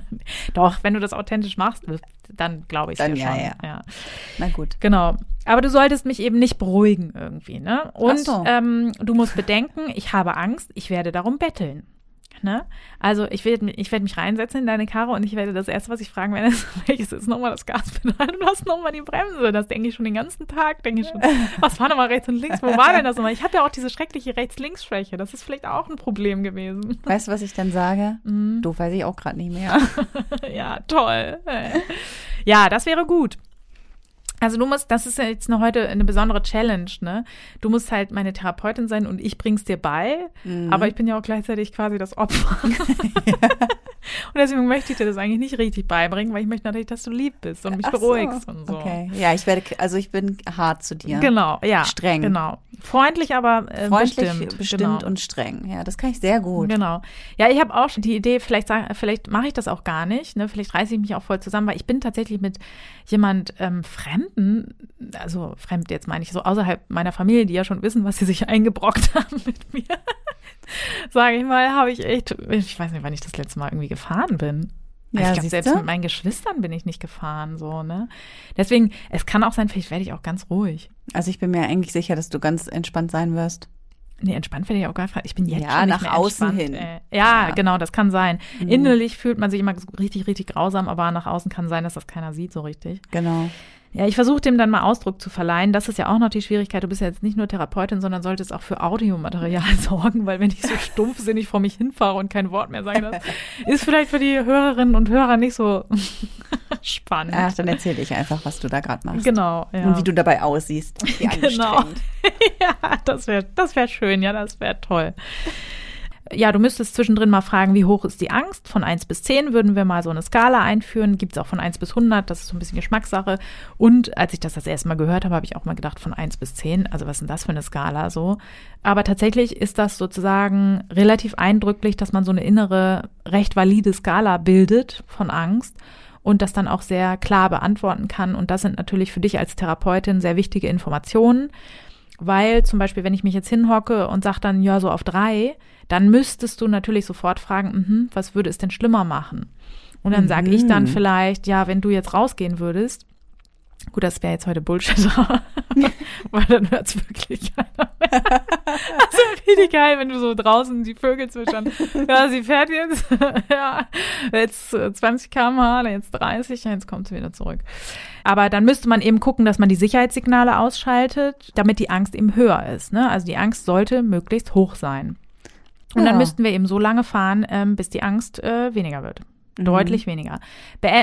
Doch, wenn du das authentisch machst, dann glaube ich Dann dir ja, schon. ja. ja. Na gut. Genau. Aber du solltest mich eben nicht beruhigen irgendwie, ne? Und so. ähm, du musst bedenken, ich habe Angst, ich werde darum betteln. Ne? Also ich werde ich werd mich reinsetzen in deine Karre und ich werde das erste, was ich fragen werde, ist, welches ist nochmal das Gaspedal und was nochmal die Bremse? Das denke ich schon den ganzen Tag, denke ich schon, was war nochmal rechts und links? Wo war denn das nochmal? Ich habe ja auch diese schreckliche Rechts-Links-Schwäche. Das ist vielleicht auch ein Problem gewesen. Weißt du, was ich dann sage? Mhm. Du weiß ich auch gerade nicht mehr. ja, toll. Ja, das wäre gut. Also du musst, das ist ja jetzt eine, heute eine besondere Challenge, ne? Du musst halt meine Therapeutin sein und ich bring's dir bei, Mhm. aber ich bin ja auch gleichzeitig quasi das Opfer. Und deswegen möchte ich dir das eigentlich nicht richtig beibringen, weil ich möchte natürlich, dass du lieb bist und mich Ach so. beruhigst und so. Okay. Ja, ich werde, also ich bin hart zu dir. Genau, ja. Streng. Genau. Freundlich, aber äh, Freundlich, bestimmt. bestimmt, genau. und streng. Ja, das kann ich sehr gut. Genau. Ja, ich habe auch schon die Idee, vielleicht, vielleicht mache ich das auch gar nicht. Ne? Vielleicht reiße ich mich auch voll zusammen, weil ich bin tatsächlich mit jemand ähm, Fremden, also fremd jetzt meine ich so außerhalb meiner Familie, die ja schon wissen, was sie sich eingebrockt haben mit mir, sage ich mal, habe ich echt, ich weiß nicht, wann ich das letzte Mal irgendwie gefahren bin. Ja, ich glaube, selbst mit meinen Geschwistern bin ich nicht gefahren, so, ne? Deswegen, es kann auch sein, vielleicht werde ich auch ganz ruhig. Also ich bin mir eigentlich sicher, dass du ganz entspannt sein wirst. Nee, entspannt werde ich auch gar nicht. Ich bin jetzt Ja, schon nicht nach außen hin. Äh, ja, Ja. genau, das kann sein. Mhm. Innerlich fühlt man sich immer richtig, richtig grausam, aber nach außen kann sein, dass das keiner sieht so richtig. Genau. Ja, ich versuche dem dann mal Ausdruck zu verleihen. Das ist ja auch noch die Schwierigkeit. Du bist ja jetzt nicht nur Therapeutin, sondern solltest auch für Audiomaterial sorgen, weil wenn ich so stumpfsinnig vor mich hinfahre und kein Wort mehr sage, das ist vielleicht für die Hörerinnen und Hörer nicht so spannend. Ach, dann erzähle ich einfach, was du da gerade machst. Genau, ja. Und wie du dabei aussiehst. Wie Genau. ja, das wäre das wär schön, ja, das wäre toll ja, du müsstest zwischendrin mal fragen, wie hoch ist die Angst? Von 1 bis 10 würden wir mal so eine Skala einführen. Gibt es auch von 1 bis 100, das ist so ein bisschen Geschmackssache. Und als ich das das erste Mal gehört habe, habe ich auch mal gedacht, von 1 bis 10, also was ist denn das für eine Skala so? Aber tatsächlich ist das sozusagen relativ eindrücklich, dass man so eine innere, recht valide Skala bildet von Angst und das dann auch sehr klar beantworten kann. Und das sind natürlich für dich als Therapeutin sehr wichtige Informationen, weil zum Beispiel, wenn ich mich jetzt hinhocke und sage dann, ja, so auf drei, dann müsstest du natürlich sofort fragen, mh, was würde es denn schlimmer machen? Und dann sage ich dann mhm. vielleicht, ja, wenn du jetzt rausgehen würdest, gut, das wäre jetzt heute Bullshit, weil dann hört es wirklich keiner mehr. Das wäre richtig geil, wenn du so draußen die Vögel zwitschern. Ja, sie fährt jetzt, ja, jetzt 20 km/h, jetzt 30, jetzt kommt sie wieder zurück. Aber dann müsste man eben gucken, dass man die Sicherheitssignale ausschaltet, damit die Angst eben höher ist. Ne? Also die Angst sollte möglichst hoch sein. Und ja. dann müssten wir eben so lange fahren, ähm, bis die Angst äh, weniger wird. Mhm. Deutlich weniger.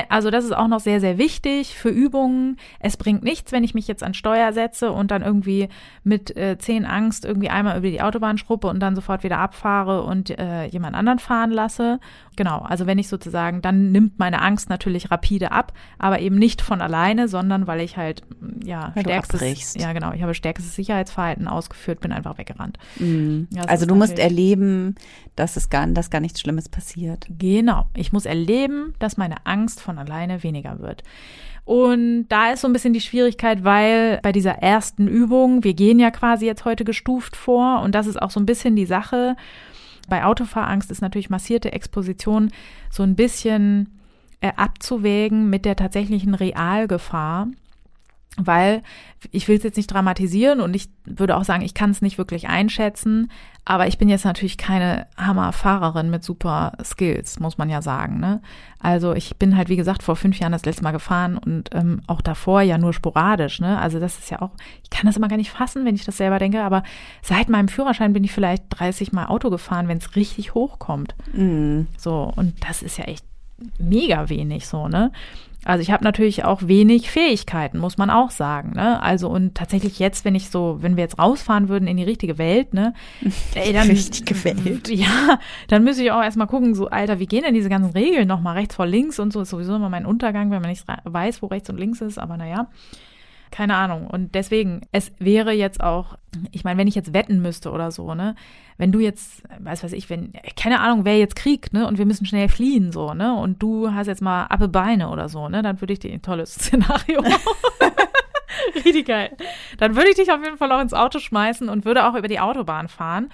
Also das ist auch noch sehr, sehr wichtig für Übungen. Es bringt nichts, wenn ich mich jetzt an Steuer setze und dann irgendwie mit äh, zehn Angst irgendwie einmal über die Autobahn schruppe und dann sofort wieder abfahre und äh, jemand anderen fahren lasse. Genau, also wenn ich sozusagen, dann nimmt meine Angst natürlich rapide ab, aber eben nicht von alleine, sondern weil ich halt, ja, weil stärkstes, ja genau, ich habe stärkstes Sicherheitsverhalten ausgeführt, bin einfach weggerannt. Mhm. Ja, also du musst erleben, dass es gar, dass gar nichts Schlimmes passiert. Genau, ich muss erleben, erleben, dass meine Angst von alleine weniger wird. Und da ist so ein bisschen die Schwierigkeit, weil bei dieser ersten Übung, wir gehen ja quasi jetzt heute gestuft vor und das ist auch so ein bisschen die Sache. Bei Autofahrangst ist natürlich massierte Exposition so ein bisschen äh, abzuwägen mit der tatsächlichen Realgefahr weil ich will es jetzt nicht dramatisieren und ich würde auch sagen, ich kann es nicht wirklich einschätzen, aber ich bin jetzt natürlich keine Hammerfahrerin mit super Skills, muss man ja sagen. Ne? Also ich bin halt, wie gesagt, vor fünf Jahren das letzte Mal gefahren und ähm, auch davor ja nur sporadisch. Ne? Also das ist ja auch, ich kann das immer gar nicht fassen, wenn ich das selber denke, aber seit meinem Führerschein bin ich vielleicht 30 Mal Auto gefahren, wenn es richtig hochkommt. Mm. So, und das ist ja echt mega wenig so, ne? Also ich habe natürlich auch wenig Fähigkeiten, muss man auch sagen. Ne? Also und tatsächlich jetzt, wenn ich so, wenn wir jetzt rausfahren würden in die richtige Welt, ne? Ey, dann, richtige Welt. Ja, dann müsste ich auch erstmal gucken, so, Alter, wie gehen denn diese ganzen Regeln nochmal rechts vor links und so ist sowieso immer mein Untergang, wenn man nicht weiß, wo rechts und links ist, aber naja. Keine Ahnung. Und deswegen, es wäre jetzt auch, ich meine, wenn ich jetzt wetten müsste oder so, ne, wenn du jetzt, weiß was ich, wenn, keine Ahnung, wer jetzt kriegt, ne, und wir müssen schnell fliehen, so, ne, und du hast jetzt mal Appe Beine oder so, ne, dann würde ich dir ein tolles Szenario. Richtig geil. Dann würde ich dich auf jeden Fall auch ins Auto schmeißen und würde auch über die Autobahn fahren.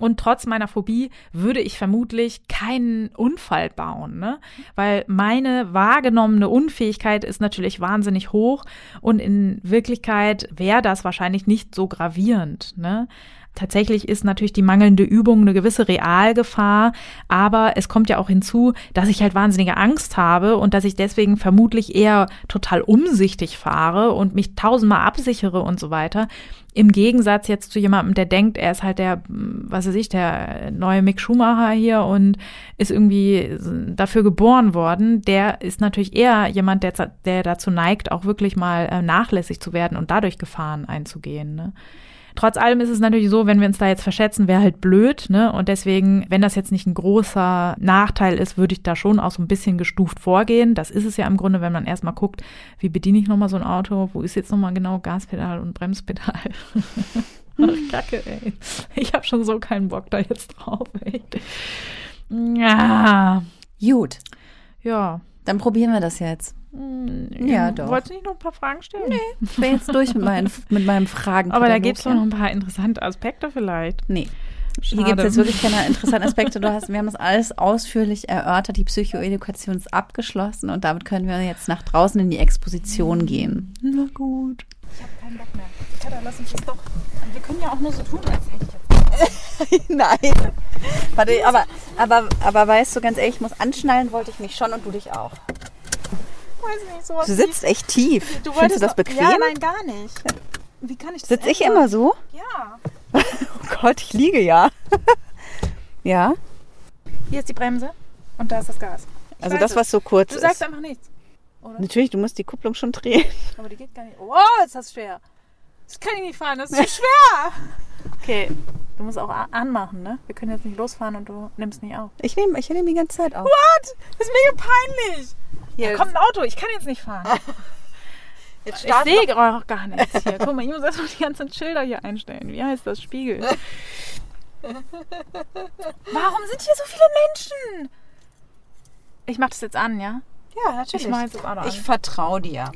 Und trotz meiner Phobie würde ich vermutlich keinen Unfall bauen, ne? Weil meine wahrgenommene Unfähigkeit ist natürlich wahnsinnig hoch und in Wirklichkeit wäre das wahrscheinlich nicht so gravierend, ne? Tatsächlich ist natürlich die mangelnde Übung eine gewisse Realgefahr, aber es kommt ja auch hinzu, dass ich halt wahnsinnige Angst habe und dass ich deswegen vermutlich eher total umsichtig fahre und mich tausendmal absichere und so weiter. Im Gegensatz jetzt zu jemandem, der denkt, er ist halt der, was weiß ich, der neue Mick Schumacher hier und ist irgendwie dafür geboren worden, der ist natürlich eher jemand, der, der dazu neigt, auch wirklich mal äh, nachlässig zu werden und dadurch Gefahren einzugehen. Ne? Trotz allem ist es natürlich so, wenn wir uns da jetzt verschätzen, wäre halt blöd, ne? Und deswegen, wenn das jetzt nicht ein großer Nachteil ist, würde ich da schon auch so ein bisschen gestuft vorgehen. Das ist es ja im Grunde, wenn man erstmal guckt, wie bediene ich nochmal so ein Auto, wo ist jetzt nochmal genau Gaspedal und Bremspedal. Ach, Kacke, ey. Ich habe schon so keinen Bock da jetzt drauf, ey. Ja. Gut. Ja. Dann probieren wir das jetzt. Hm, ja, doch. Wolltest du nicht noch ein paar Fragen stellen? Nee, ich bin jetzt durch mit, meinen, mit meinem Fragen. Aber da gibt es doch noch ein paar interessante Aspekte vielleicht. Nee. Schade. Hier gibt es jetzt wirklich keine interessanten Aspekte. Du hast, wir haben das alles ausführlich erörtert. Die Psychoedukation ist abgeschlossen und damit können wir jetzt nach draußen in die Exposition gehen. Na gut. Ich habe keinen Bock mehr. Ja, lass uns das doch. Wir können ja auch nur so tun, als hätte ich jetzt. Nein. Warte, aber, aber, aber weißt du, ganz ehrlich, ich muss anschnallen, wollte ich mich schon und du dich auch. Weiß nicht, sowas du sitzt echt tief. Du Findest du das bequem? Ja, nein, gar nicht. Wie kann ich das Sitze ich immer so? Ja. oh Gott, ich liege ja. ja. Hier ist die Bremse und da ist das Gas. Ich also das, was so kurz ist. Du sagst einfach nichts. Oder? Natürlich, du musst die Kupplung schon drehen. Aber die geht gar nicht. Oh, ist das schwer. Das kann ich nicht fahren, das ist zu schwer. Okay, du musst auch anmachen, ne? Wir können jetzt nicht losfahren und du nimmst nicht auf. Ich nehme ich nehm die ganze Zeit auf. What? Das ist mega peinlich. Hier, Da kommt ein Auto, ich kann jetzt nicht fahren. jetzt Ich sehe auch gar nichts hier. Guck mal, ich muss erstmal die ganzen Schilder hier einstellen. Wie heißt das? Spiegel. Warum sind hier so viele Menschen? Ich mach das jetzt an, ja? Ja, natürlich. Ich mach jetzt das Auto an. Ich vertraue dir.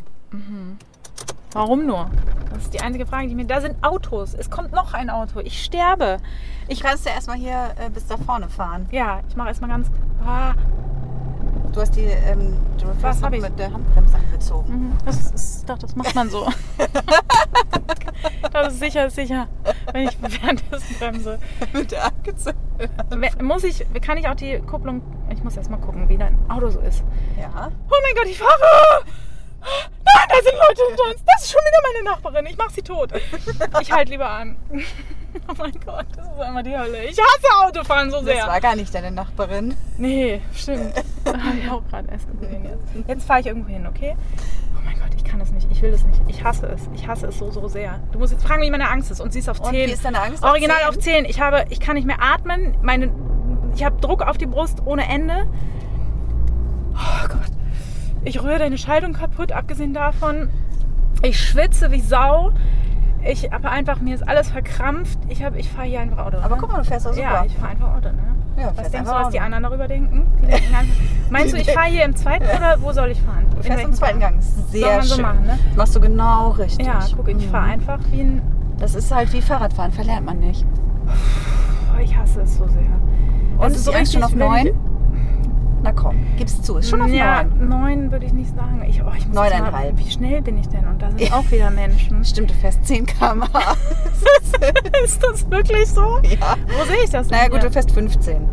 Warum nur? Das ist die einzige Frage, die mir. Da sind Autos. Es kommt noch ein Auto. Ich sterbe. Ich kannst ja erstmal hier äh, bis da vorne fahren. Ja, ich mache erstmal ganz. Ah, Du hast die ähm, du Was hab ich? mit der Handbremse angezogen. mhm, das ist, dachte, das macht man so. das ist sicher, ist sicher. Wenn ich währenddessen bremse. mit der angezogen. Muss ich, kann ich auch die Kupplung. Ich muss erst mal gucken, wie dein Auto so ist. Ja. Oh mein Gott, ich fahre! Nein, da sind Leute hinter uns. Das ist schon wieder meine Nachbarin. Ich mach sie tot. Ich halte lieber an. Oh mein Gott, das ist einmal die Hölle. Ich hasse Autofahren so Das sehr. war gar nicht deine Nachbarin. Nee, stimmt. Habe ich auch gerade erst gesehen jetzt. Jetzt fahre ich irgendwo hin, okay? Oh mein Gott, ich kann das nicht. Ich will das nicht. Ich hasse es. Ich hasse es so, so sehr. Du musst jetzt fragen, wie meine Angst ist. Und sie ist auf Und 10. wie ist deine Angst auf Original 10? auf 10. Ich, habe, ich kann nicht mehr atmen. Meine, ich habe Druck auf die Brust ohne Ende. Oh Gott. Ich rühre deine Schaltung kaputt, abgesehen davon. Ich schwitze wie Sau. Ich habe einfach, mir ist alles verkrampft. Ich, hab- ich fahre hier einfach Auto. Aber ne? guck mal, du fährst doch super. Ja, ich fahre einfach Auto, ne? Ja, Was denkst du, was die anderen darüber denken? Denken einfach, meinst du, ich fahre hier im zweiten oder wo soll ich fahren? Du fährst im zweiten Gang. Sehr Soll man so schön. machen, ne? Machst du genau richtig. Ja, guck, ich fahre Mhm. einfach wie ein. Das ist halt wie Fahrradfahren, verlernt man nicht. Ich hasse es so sehr. Und Es ist Angst schon auf neun? Na komm, gib's zu. Ist schon auf ja, neun. neun würde ich nicht sagen. Ich, oh, ich muss Neuneinhalb. Mal, wie schnell bin ich denn? Und da sind auch wieder Menschen. Stimmt, du fährst 10 km/h. ist das wirklich so? ja. Wo sehe ich das? Naja denn gut, hier? du fährst 15.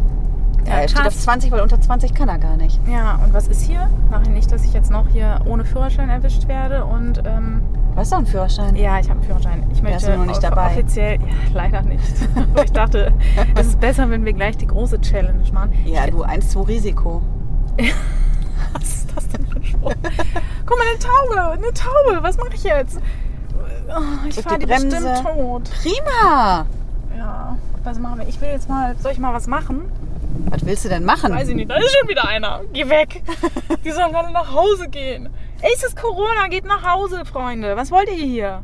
Ja, er steht auf krass. 20, weil unter 20 kann er gar nicht. Ja, und was ist hier? Mache ich nicht, dass ich jetzt noch hier ohne Führerschein erwischt werde und ähm, Du hast doch einen Führerschein. Ja, ich habe einen Führerschein. Ich möchte du noch nicht dabei? offiziell, ja, leider nicht. Ich dachte, es ist besser, wenn wir gleich die große Challenge machen. Ja, du 1-2 Risiko. Was ist das denn für ein Spruch? Guck mal, eine Taube, eine Taube. Was mache ich jetzt? Oh, ich fahre die die Bremse. bestimmt tot. Prima! Ja, was machen wir? Ich will jetzt mal, soll ich mal was machen? Was willst du denn machen? Weiß ich nicht, da ist schon wieder einer. Geh weg. Die sollen gerade nach Hause gehen. Es ist Corona, geht nach Hause, Freunde. Was wollt ihr hier?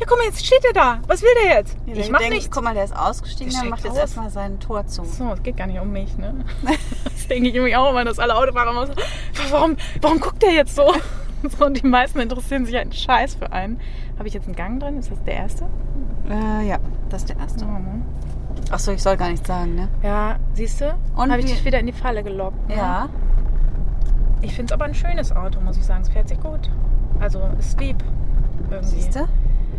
Ja, guck mal, jetzt steht er da. Was will der jetzt? Ja, ich mach denkt, nichts. Guck mal, der ist ausgestiegen, Der macht jetzt erstmal sein Tor zu. So, es geht gar nicht um mich, ne? Das denke ich irgendwie auch immer, dass alle Autofahrer immer so, warum, warum guckt der jetzt so? so? Und die meisten interessieren sich einen Scheiß für einen. Habe ich jetzt einen Gang drin? Ist das der erste? Äh, ja, das ist der erste. Mhm. Achso, ich soll gar nichts sagen, ne? Ja, siehst du? Und Habe ich dich wieder in die Falle gelockt. Ne? Ja. Ich finde es aber ein schönes Auto, muss ich sagen. Es fährt sich gut. Also, ist lieb. Siehst du?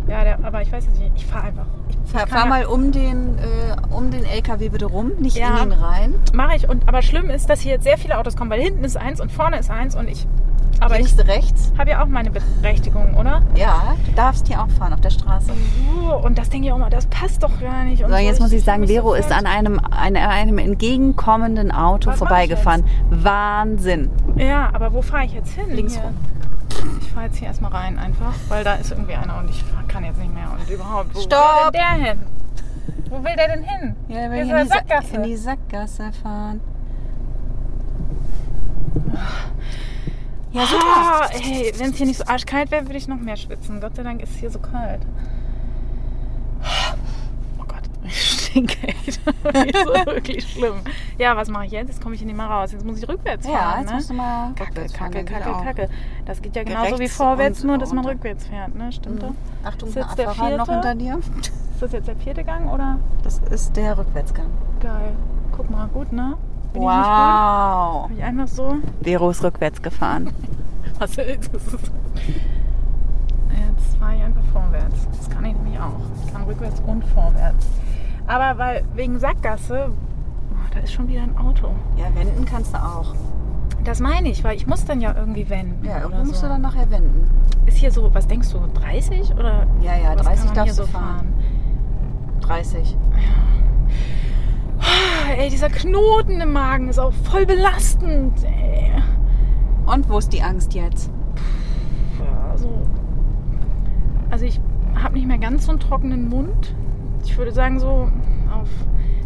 Ja, der, aber ich weiß jetzt nicht. Ich fahre einfach. Ich, Fahr, ich fahr mal um den, äh, um den LKW bitte rum, nicht Ja. in ihn rein. Mache ich. Und, aber schlimm ist, dass hier jetzt sehr viele Autos kommen, weil hinten ist eins und vorne ist eins und ich. Aber ich rechts. habe ja auch meine Berechtigung, oder? Ja, du darfst hier auch fahren auf der Straße. Und das denke ich auch mal, das passt doch gar nicht. Und So, jetzt muss ich sagen, mich so Vero ist an einem, an einem entgegenkommenden Auto Was vorbeigefahren. Wahnsinn. Ja, aber wo fahre ich jetzt hin? Links rum. Ich fahre jetzt hier erstmal rein einfach, weil da ist irgendwie einer und ich kann jetzt nicht mehr. Und überhaupt, wo Stopp! will der hin? Wo will der denn hin? Ja, wir ist in, eine die Sa- Sackgasse. in die Sackgasse fahren. Ja, super. Ah, hey, wenn es hier nicht so arschkalt wäre, würde ich noch mehr schwitzen. Gott sei Dank ist es hier so kalt. Oh Gott, ich stinke echt. Das ist wirklich schlimm. Ja, was mache ich jetzt? Jetzt komme ich hier nicht mehr raus. Jetzt muss ich rückwärts Ja, fahren. jetzt ne? musst du mal Kacke, rückwärts fahren, Kacke, Kacke, auch. Kacke. Das geht ja genauso wie vorwärts, nur dass man rückwärts fährt, ne? Stimmt Mhm. Achtung, Ist jetzt der Fahrer noch vierte? hinter dir. Ist das jetzt der vierte Gang oder? Das ist der Rückwärtsgang. Geil. Guck mal, gut, ne? Bin ich wow. Hab ich einfach so. Vero ist rückwärts gefahren. Was ist das? Jetzt fahre ich einfach vorwärts. Das kann ich nämlich auch. Ich kann rückwärts und vorwärts. Aber weil wegen Sackgasse, oh, da ist schon wieder ein Auto. Ja, wenden kannst du auch. Das meine ich, weil ich muss dann ja irgendwie wenden. Ja, oder irgendwo musst so. du dann nachher wenden. Ist hier so, was denkst du, 30 oder? Ja, ja, was 30 kann man hier darfst so du fahren. 30. Ah, Ey, dieser Knoten im Magen ist auch voll belastend. Ey. Und wo ist die Angst jetzt? Ja, so. Also ich habe nicht mehr ganz so einen trockenen Mund. Ich würde sagen so auf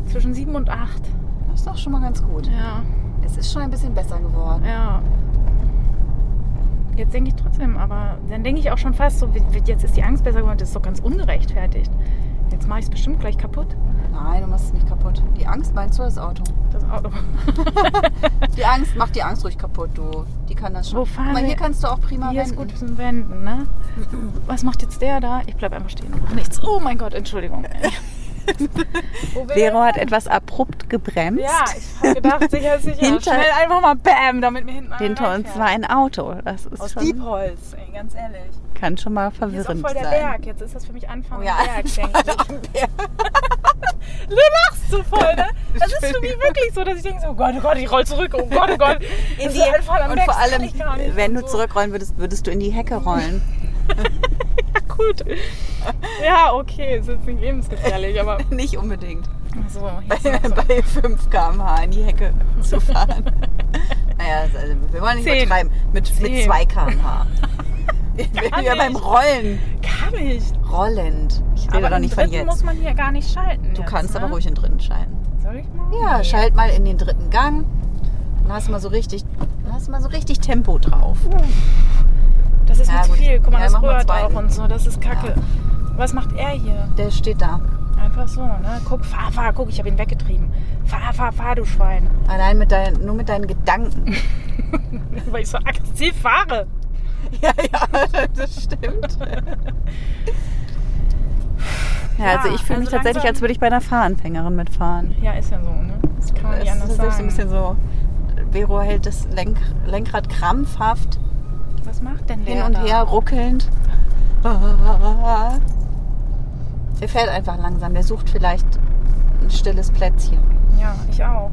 zwischen sieben und acht. Das ist doch schon mal ganz gut. Ja, Es ist schon ein bisschen besser geworden. ja. Jetzt denke ich trotzdem, aber dann denke ich auch schon fast so, jetzt ist die Angst besser geworden, das ist doch ganz ungerechtfertigt. Jetzt mache ich es bestimmt gleich kaputt, Nein, du machst es nicht kaputt. Die Angst meinst du das Auto? das Auto. Die Angst macht die Angst ruhig kaputt, du. Die kann das schon. Wo fahren Guck mal, hier wir? kannst du auch prima Hier ist wenden. gut zum Wenden, ne? Was macht jetzt der da? Ich bleib einfach stehen. Nichts. Oh mein Gott, Entschuldigung. Vero er hat etwas abrupt gebremst. Ja, ich habe gedacht, sicher, sicher. Hinter- Schnell einfach mal Bam, damit mir hinten Hinter uns war ein Auto. Das ist Aus schon, Diebholz, ey, ganz ehrlich. kann schon mal Hier ist auch verwirrend voll der sein. Berg. Jetzt ist das für mich Anfang Oh ja, Berg, denke ich. Du lachst so voll, ne? Das ist für mich wirklich so, dass ich denke so, oh Gott, oh Gott, ich roll zurück, oh Gott, oh Gott. In die, ist und vor allem, wenn du so. zurückrollen würdest, würdest du in die Hecke rollen. Gut. Ja, okay, ist jetzt nicht lebensgefährlich, aber nicht unbedingt. so. Bei, bei 5 km/h in die Hecke zu fahren. naja, also, wir wollen nicht Zehn. übertreiben. Mit, mit Zehn. 2 km/h. Gar wir beim nicht. Rollen. Kann ich. Rollend. Ich rede Aber doch nicht von jetzt. muss man hier gar nicht schalten. Du jetzt, kannst ne? aber ruhig in den dritten schalten. Soll ich mal? Ja, Nee. schalt mal in den dritten Gang. Dann hast du mal so richtig, dann hast du mal so richtig Tempo drauf. Das ist Ja, zu gut. viel. Guck mal, Ja, das rührt auch und so. Das ist kacke. Was macht er hier? Der steht da. Einfach so, ne? Guck, fahr, fahr. Guck, ich habe ihn weggetrieben. Fahr, fahr, fahr, du Schwein. Allein mit deinen, nur mit deinen Gedanken. Weil ich so aggressiv fahre. ja, ja, das stimmt. Ja, also ich fühle also mich tatsächlich, als würde ich bei einer Fahranfängerin mitfahren. Ja, ist ja so, ne? Das kann man nicht ist anders sagen. so ein bisschen so, Vero hält das Lenk, Lenkrad krampfhaft Was macht denn der hin und da? her ruckelnd. Der fährt einfach langsam, der sucht vielleicht ein stilles Plätzchen. Ja, ich auch.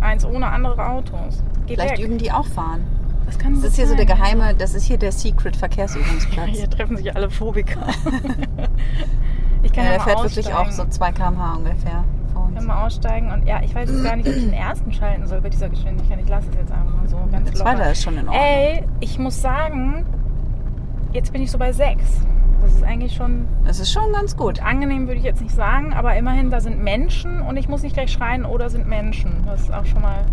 Eins ohne andere Autos. Geh Vielleicht weg. üben die auch fahren. Das kann Das ist hier so der geheime, das ist hier der Secret Verkehrsübungsplatz. hier treffen sich alle Phobiker. ich kann Ja, der fährt wirklich auch so aussteigen. 2 km/h ungefähr vor Ich uns. kann mal aussteigen und ja, ich weiß jetzt gar nicht, ob ich den ersten schalten soll bei dieser Geschwindigkeit. Ich lasse es jetzt einfach mal so ganz Der locker. zweite ist schon in Ordnung. Ey, ich muss sagen, jetzt bin ich so bei 6. Das ist eigentlich schon Das ist schon ganz gut. angenehm, würde ich jetzt nicht sagen, aber immerhin, da sind Menschen und ich muss nicht gleich schreien, oder sind Menschen. Das ist auch schon mal.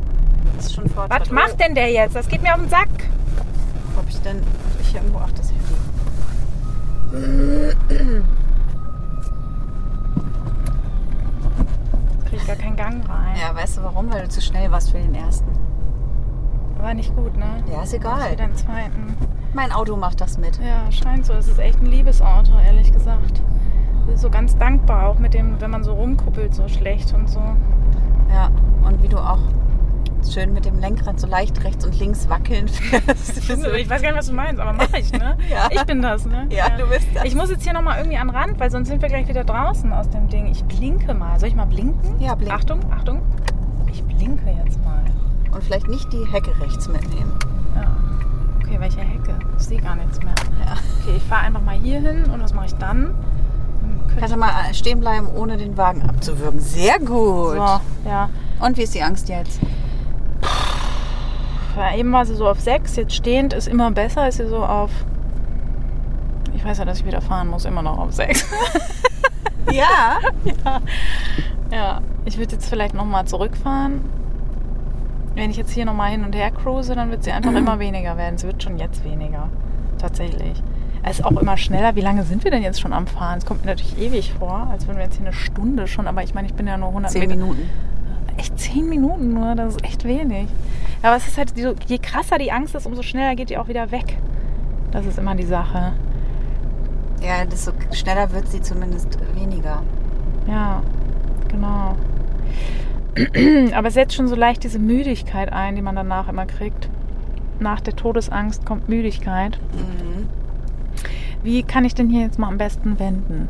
Das ist schon Fortschritt. Was macht denn der jetzt? Das geht mir auf den Sack. Ob ich denn ob ich irgendwo ach das Handy. Krieg gar keinen Gang rein. Ja, weißt du warum? Weil du zu schnell warst für den ersten. War nicht gut, ne? Ja, ist egal. wieder den zweiten. Mein Auto macht das mit. Ja, scheint so. Es ist echt ein Liebesauto, ehrlich gesagt. So ganz dankbar, auch mit dem, wenn man so rumkuppelt, so schlecht und so. Ja, und wie du auch schön mit dem Lenkrad so leicht rechts und links wackeln fährst. Ich weiß gar nicht, was du meinst, aber mach ich, ne? Ja. Ich bin das, ne? Ja, du bist das. Ich muss jetzt hier nochmal irgendwie an den Rand, weil sonst sind wir gleich wieder draußen aus dem Ding. Ich blinke mal. Soll ich mal blinken? Ja, blink. Achtung, Achtung. Ich blinke jetzt mal. Und vielleicht nicht die Hecke rechts mitnehmen. Ja. Okay, welche Hecke? Ich sehe gar nichts mehr. Ja. Okay, ich fahre einfach mal hier hin und was mache ich dann? Kannst du mal stehen bleiben, ohne den Wagen abzuwürgen. Sehr gut. So, ja. Und wie ist die Angst jetzt? Ja, eben war sie so auf 6, jetzt stehend ist immer besser, ist sie so auf. Ich weiß ja, dass ich wieder fahren muss, immer noch auf 6. Ja. ja, ich würde jetzt vielleicht nochmal zurückfahren. Wenn ich jetzt hier nochmal hin und her cruise, dann wird sie einfach immer weniger werden. Sie wird schon jetzt weniger. Tatsächlich. Es ist auch immer schneller. Wie lange sind wir denn jetzt schon am Fahren? Es kommt mir natürlich ewig vor, als würden wir jetzt hier eine Stunde schon, aber ich meine, ich bin ja nur 100 Zehn Meter. Minuten. Echt 10 Minuten nur, das ist echt wenig. Aber es ist halt, so, je krasser die Angst ist, umso schneller geht die auch wieder weg. Das ist immer die Sache. Ja, desto schneller wird sie zumindest weniger. Ja, genau. Aber es setzt schon so leicht diese Müdigkeit ein, die man danach immer kriegt. Nach der Todesangst kommt Müdigkeit. Mhm. Wie kann ich denn hier jetzt mal am besten wenden?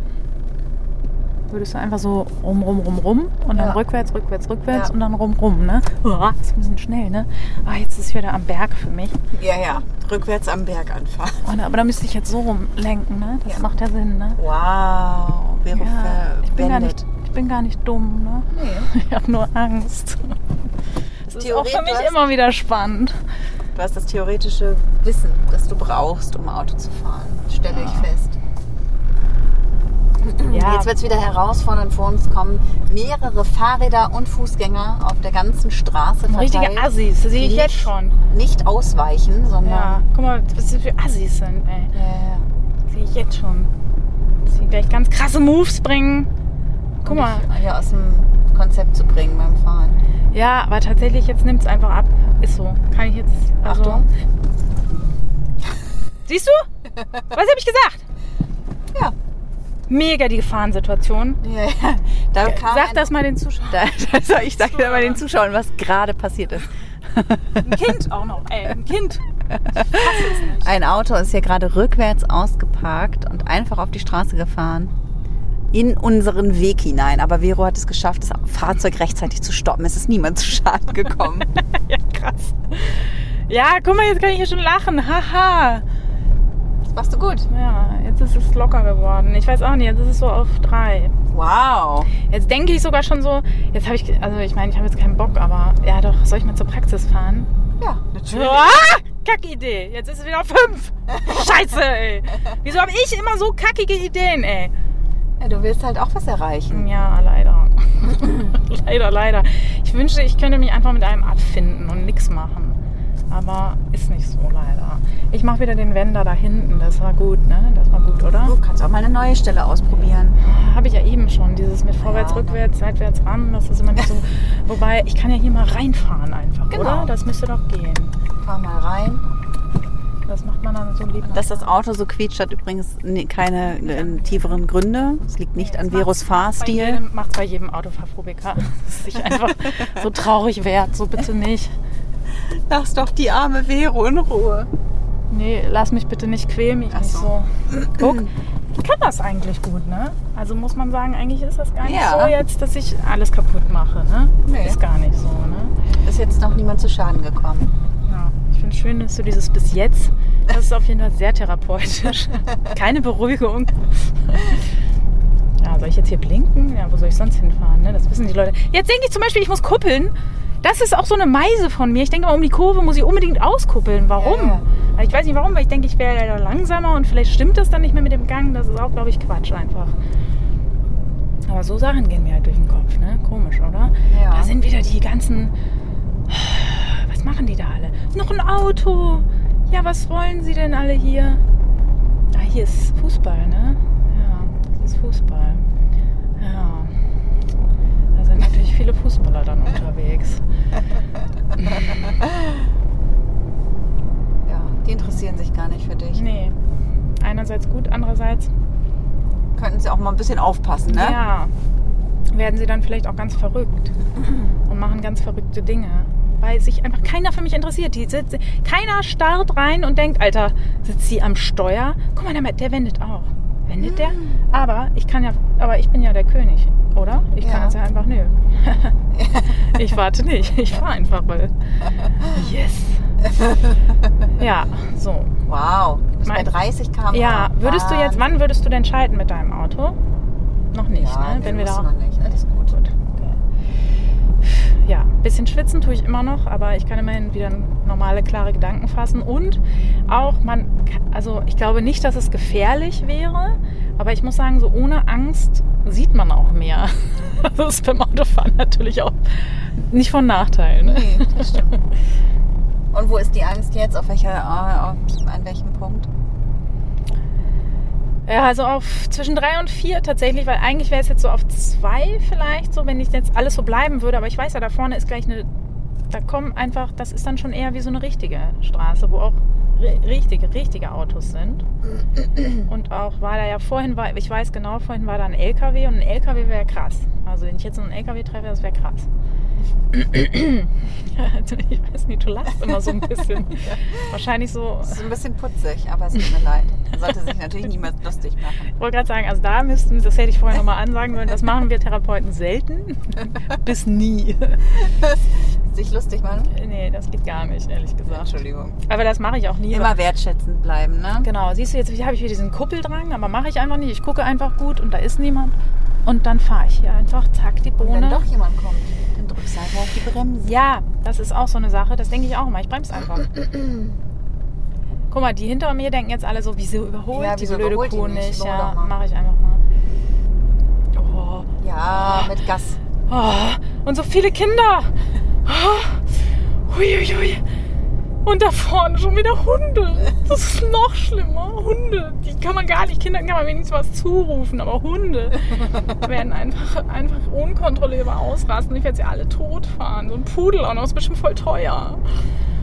Würdest du einfach so rum, rum, rum, rum und dann Ja. rückwärts, rückwärts, rückwärts Ja. und dann rum, rum, ne? Uah, das ist ein bisschen schnell, ne? Ah, jetzt ist es wieder am Berg für mich. Ja, ja. Rückwärts am Berg anfahren. Oh, ne, aber da müsste ich jetzt so rumlenken, ne? Das Ja. macht ja Sinn, ne? Wow. Vero Ja, ich bin, gar nicht, ich bin gar nicht dumm, ne? Nee. Ich habe nur Angst. Das ist auch für mich immer wieder spannend. Du hast das theoretische Wissen, das du brauchst, um Auto zu fahren. Stelle ich fest. Ja. Jetzt wird es wieder herausfordernd. Vor uns kommen mehrere Fahrräder und Fußgänger auf der ganzen Straße verteilt. Richtige Assis, das sehe ich Nicht- jetzt schon. Nicht ausweichen, sondern... Ja, guck mal, was das für Assis sind, ey. Ja, ja. Sehe ich jetzt schon. Dass sie gleich ganz krasse Moves bringen. Guck Um mal. Hier aus dem Konzept zu bringen beim Fahren. Ja, aber tatsächlich, jetzt nimmt es einfach ab. Ist so. Kann ich jetzt. Also, Achtung. Siehst du? Was habe ich gesagt? Mega die Gefahrensituation. Ja, ja. Da kam Sag das mal den Zuschauern. Da, da soll ich sage dir mal den Zuschauern, was gerade passiert ist. Ein Kind auch noch, ey. Ein Kind. Ein Auto ist hier gerade rückwärts ausgeparkt und einfach auf die Straße gefahren. In unseren Weg hinein. Aber Vero hat es geschafft, das Fahrzeug rechtzeitig zu stoppen. Es ist niemand zu Schaden gekommen. Ja, krass. Ja, guck mal, jetzt kann ich hier schon lachen. Haha. Machst du gut. Ja, jetzt ist es locker geworden. Ich weiß auch nicht, jetzt ist es so auf drei. Wow. Jetzt denke ich sogar schon so, jetzt habe ich, also ich meine, ich habe jetzt keinen Bock, aber ja doch, soll ich mal zur Praxis fahren? Ja, natürlich. Ah, Kackidee. Jetzt ist es wieder auf fünf. Scheiße, ey. Wieso habe ich immer so kackige Ideen, ey? Ja, du willst halt auch was erreichen. Ja, leider. leider, leider. Ich wünschte, ich könnte mich einfach mit einem abfinden und nichts machen. Aber ist nicht so, leider. Ich mache wieder den Wender da hinten. Das war gut, ne? Das war gut, oder? Du kannst auch mal eine neue Stelle ausprobieren. Habe ich ja eben schon. Dieses mit vorwärts, Ja, rückwärts, seitwärts, ran. Das ist immer nicht so. Wobei, ich kann ja hier mal reinfahren einfach, Genau. oder? Das müsste doch gehen. Fahr mal rein. Das macht man dann so lieb. Dass das Auto so quietscht, hat übrigens ne- keine äh, tieferen Gründe. Es liegt nicht an Veros Fahrstil. Macht bei jedem Autofahrophobiker. Das ist sich einfach so traurig wert. So bitte nicht. Lass doch die arme Vero in Ruhe. Nee, lass mich bitte nicht, quäl mich Ach nicht so. so. Guck, ich kann das eigentlich gut, ne? Also muss man sagen, eigentlich ist das gar nicht Ja. so jetzt, dass ich alles kaputt mache, ne? Nee. Ist gar nicht so, ne? Ist jetzt noch niemand zu Schaden gekommen. Ja, ich finde schön, dass du dieses bis jetzt, das ist auf jeden Fall sehr therapeutisch. Keine Beruhigung. Ja, soll ich jetzt hier blinken? Ja, wo soll ich sonst hinfahren? Ne? Das wissen die Leute. Jetzt denke ich zum Beispiel, ich muss kuppeln. Das ist auch so eine Meise von mir. Ich denke mal, um die Kurve muss ich unbedingt auskuppeln. Warum? Ja, Ich weiß nicht warum, weil ich denke, ich wäre leider langsamer und vielleicht stimmt das dann nicht mehr mit dem Gang. Das ist auch, glaube ich, Quatsch einfach. Aber so Sachen gehen mir halt durch den Kopf, ne? Komisch, oder? Ja. Da sind wieder die ganzen. Was machen die da alle? Noch ein Auto. Ja, was wollen sie denn alle hier? Ah, hier ist Fußball, ne? Ja, das ist Fußball. Ja. Viele Fußballer dann unterwegs. Ja, die interessieren sich gar nicht für dich. Nee. Einerseits gut, andererseits, Könnten sie auch mal ein bisschen aufpassen, ne? ja, werden sie dann vielleicht auch ganz verrückt und machen ganz verrückte Dinge. Weil sich einfach keiner für mich interessiert. Die sitzt, keiner starrt rein und denkt, Alter, sitzt sie am Steuer? Guck mal, der wendet auch. Wendet der? Aber ich kann ja, aber ich bin ja der König, oder? Ich kann Ja. jetzt ja einfach, nö. ich warte nicht. Ich fahre einfach, weil. Yes. Ja, so. Wow. Du bist bei Mein- 30 km. Ja, würdest du jetzt, wann würdest du denn schalten mit deinem Auto? Noch nicht, Ja, ne? Wenn wir da noch nicht. Alles gut. Gut. Ja, ein bisschen schwitzen tue ich immer noch, aber ich kann immerhin wieder normale, klare Gedanken fassen. Und auch, man, also ich glaube nicht, dass es gefährlich wäre, aber ich muss sagen, so ohne Angst sieht man auch mehr. Das ist beim Autofahren natürlich auch nicht von Nachteil. Ne? Nee, das stimmt. Und wo ist die Angst jetzt? Auf welcher, äh, an welchem Punkt? Ja, also auf zwischen drei und vier tatsächlich, weil eigentlich wäre es jetzt so auf zwei vielleicht, so wenn ich jetzt alles so bleiben würde. Aber ich weiß ja, da vorne ist gleich eine, da kommen einfach, das ist dann schon eher wie so eine richtige Straße, wo auch ri- richtige, richtige Autos sind. Und auch war da ja vorhin, war, ich weiß genau, vorhin war da ein LKW und ein LKW wäre krass. Also wenn ich jetzt einen LKW treffe, das wäre krass. Also ich weiß nicht, du lachst immer so ein bisschen. Wahrscheinlich so, Das ist ein bisschen putzig, aber es tut mir leid. Man sollte sich natürlich niemand lustig machen. Ich wollte gerade sagen, also da müssten, das hätte ich vorher nochmal ansagen wollen, das machen wir Therapeuten selten bis nie. Sich lustig machen? Nee, das geht gar nicht, ehrlich gesagt. Entschuldigung. Aber das mache ich auch nie. Immer wertschätzend bleiben, ne? Genau, siehst du, jetzt habe ich wieder diesen Kuppeldrang, aber mache ich einfach nicht. Ich gucke einfach gut und da ist niemand. Und dann fahre ich hier einfach, zack, die Und Bohne. wenn doch jemand kommt, dann drückst du einfach auf die Bremse. Ja, das ist auch so eine Sache, das denke ich auch immer. Ich bremse einfach. Guck mal, die hinter mir denken jetzt alle so, wieso überholt Ja, die wieso blöde überholt die Kuh nicht? Ja, mache ich einfach mal. Ja, mit Gas. Oh, und so viele Kinder. Oh, hui, hui, hui. Und da vorne schon wieder Hunde. Das ist noch schlimmer. Hunde, die kann man gar nicht, Kindern kann man wenigstens was zurufen, aber Hunde werden einfach, einfach unkontrollierbar ausrasten. Ich werde sie alle totfahren. So ein Pudel auch noch, ist bestimmt voll teuer.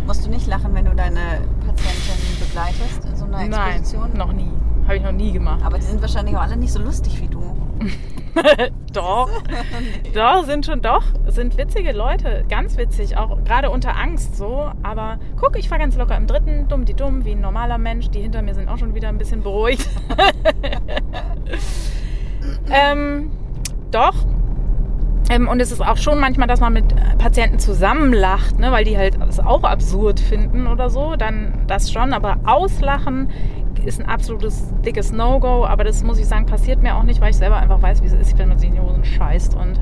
Musst du nicht lachen, wenn du deine Patientin begleitest in so einer Expedition? Nein, noch nie. Habe ich noch nie gemacht. Aber die sind wahrscheinlich auch alle nicht so lustig wie du. doch, doch, sind schon doch, sind witzige Leute, ganz witzig, auch gerade unter Angst so. Aber guck, ich fahre ganz locker im dritten, dumm die dumm, wie ein normaler Mensch. Die hinter mir sind auch schon wieder ein bisschen beruhigt. ähm, doch. Ähm, und es ist auch schon manchmal, dass man mit Patienten zusammenlacht, ne, weil die halt es auch absurd finden oder so. Dann das schon, aber auslachen ist ein absolutes dickes No-Go, aber das muss ich sagen, passiert mir auch nicht, weil ich selber einfach weiß, wie es ist, wenn man sich in die Hosen scheißt. Und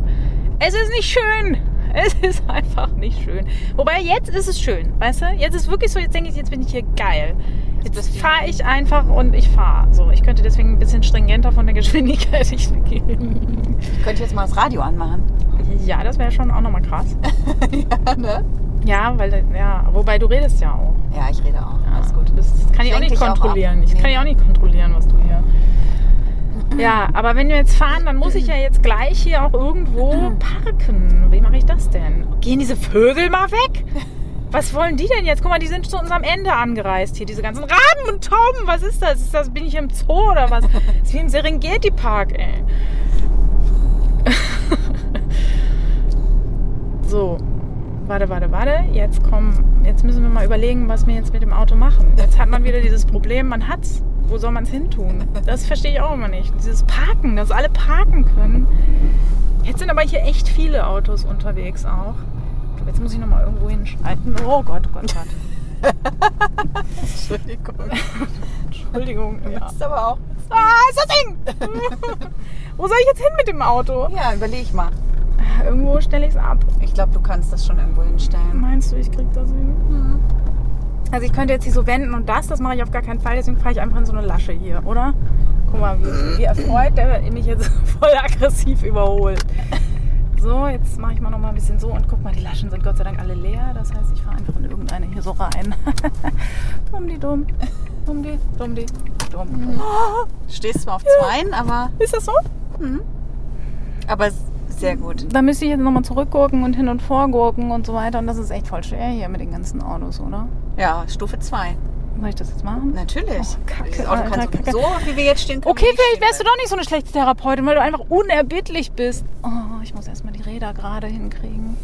es ist nicht schön. Es ist einfach nicht schön. Wobei jetzt ist es schön, weißt du? Jetzt ist wirklich so, jetzt denke ich, jetzt bin ich hier geil. Jetzt fahre ich einfach und ich fahre. So, ich könnte deswegen ein bisschen stringenter von der Geschwindigkeit gehen. Ich könnte jetzt mal das Radio anmachen. Ja, das wäre schon auch nochmal krass. ja, ne? Ja, weil, ja, wobei du redest ja auch. Ja, ich rede auch. Ja, Alles gut. Das kann ich, ich auch nicht kontrollieren. Auch ich nee. kann ja auch nicht kontrollieren, was du hier. Ja, aber wenn wir jetzt fahren, dann muss ich ja jetzt gleich hier auch irgendwo parken. Wie mache ich das denn? Gehen diese Vögel mal weg? Was wollen die denn jetzt? Guck mal, die sind zu unserem Ende angereist hier. Diese ganzen Raben und Tauben. Was ist das? Ist das bin ich im Zoo oder was? Das ist wie im Serengeti Park, ey. so, warte, warte, warte, jetzt kommen, jetzt müssen wir mal überlegen, was wir jetzt mit dem Auto machen. Jetzt hat man wieder dieses Problem, man hat's. Wo soll man es hin tun? Das verstehe ich auch immer nicht. Dieses Parken, dass alle parken können. Jetzt sind aber hier echt viele Autos unterwegs auch. Jetzt muss ich noch mal irgendwo hinschalten. Oh Gott, oh Gott, oh Gott. Entschuldigung. Entschuldigung. Ja. Das ist aber auch. Ah, ist das Ding! Wo soll ich jetzt hin mit dem Auto? Ja, überleg mal. Irgendwo stelle ich es ab. Ich glaube, du kannst das schon irgendwo hinstellen. Meinst du, ich krieg das hin? Mhm. Also ich könnte jetzt hier so wenden und das, das mache ich auf gar keinen Fall, deswegen fahre ich einfach in so eine Lasche hier, oder? Guck mal, wie, wie erfreut der mich jetzt voll aggressiv überholt. So, jetzt mache ich mal noch mal ein bisschen so und guck mal, die Laschen sind Gott sei Dank alle leer. Das heißt, ich fahre einfach in irgendeine hier so rein. dumm die dumm. Dumm die, dumm die, dumm. Mhm. Stehst zwar auf zweien, aber. Ist das so? Mhm. Aber es sehr gut. Da müsste ich jetzt nochmal zurückgucken und hin und vorgurken und so weiter. Und das ist echt voll schwer hier mit den ganzen Autos, oder? Ja, Stufe 2. Soll ich das jetzt machen? Natürlich. Oh, Kacke, das Auto Alter, kannst du so, wie wir jetzt stehen, können Okay, vielleicht wärst du doch nicht so eine schlechte Therapeutin, weil du einfach unerbittlich bist. Oh, ich muss erstmal die Räder gerade hinkriegen.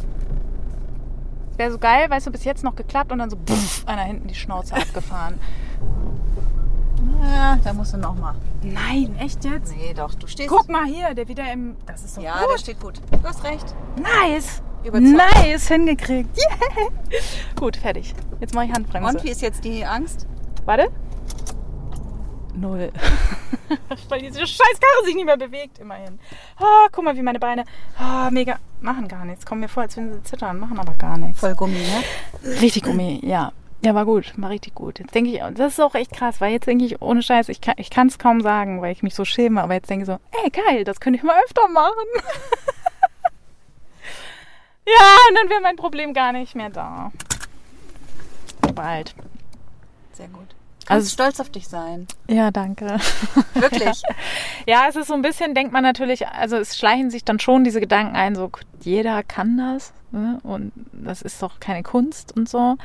Wäre so geil, weißt du, bis jetzt noch geklappt und dann so pff, einer hinten die Schnauze abgefahren. Ja, da musst du noch mal. Nein, echt jetzt? Nee, doch, du stehst. Guck mal hier, der wieder im. Das ist so ja, gut. der steht gut. Du hast recht. Nice. Überzeugt. Nice, hingekriegt. Yeah. Gut, fertig. Jetzt mache ich Handbremse. Und wie ist jetzt die Angst? Warte. Null. Weil diese Scheißkarre sich nicht mehr bewegt, immerhin. Oh, guck mal, wie meine Beine. Oh, mega. Machen gar nichts. Kommen mir vor, als wenn sie zittern, machen aber gar nichts. Voll Gummi, ne? Richtig Gummi, ja. Ja, war gut, war richtig gut. Jetzt denke ich, das ist auch echt krass, weil jetzt denke ich, ohne Scheiß, ich kann es kaum sagen, weil ich mich so schäme, aber jetzt denke ich so, ey, geil, das könnte ich mal öfter machen. ja, und dann wäre mein Problem gar nicht mehr da. Bald. Sehr gut. Kannst also, stolz auf dich sein. Ja, danke. Wirklich? ja, es ist so ein bisschen, denkt man natürlich, also es schleichen sich dann schon diese Gedanken ein, so jeder kann das ne? und das ist doch keine Kunst und so.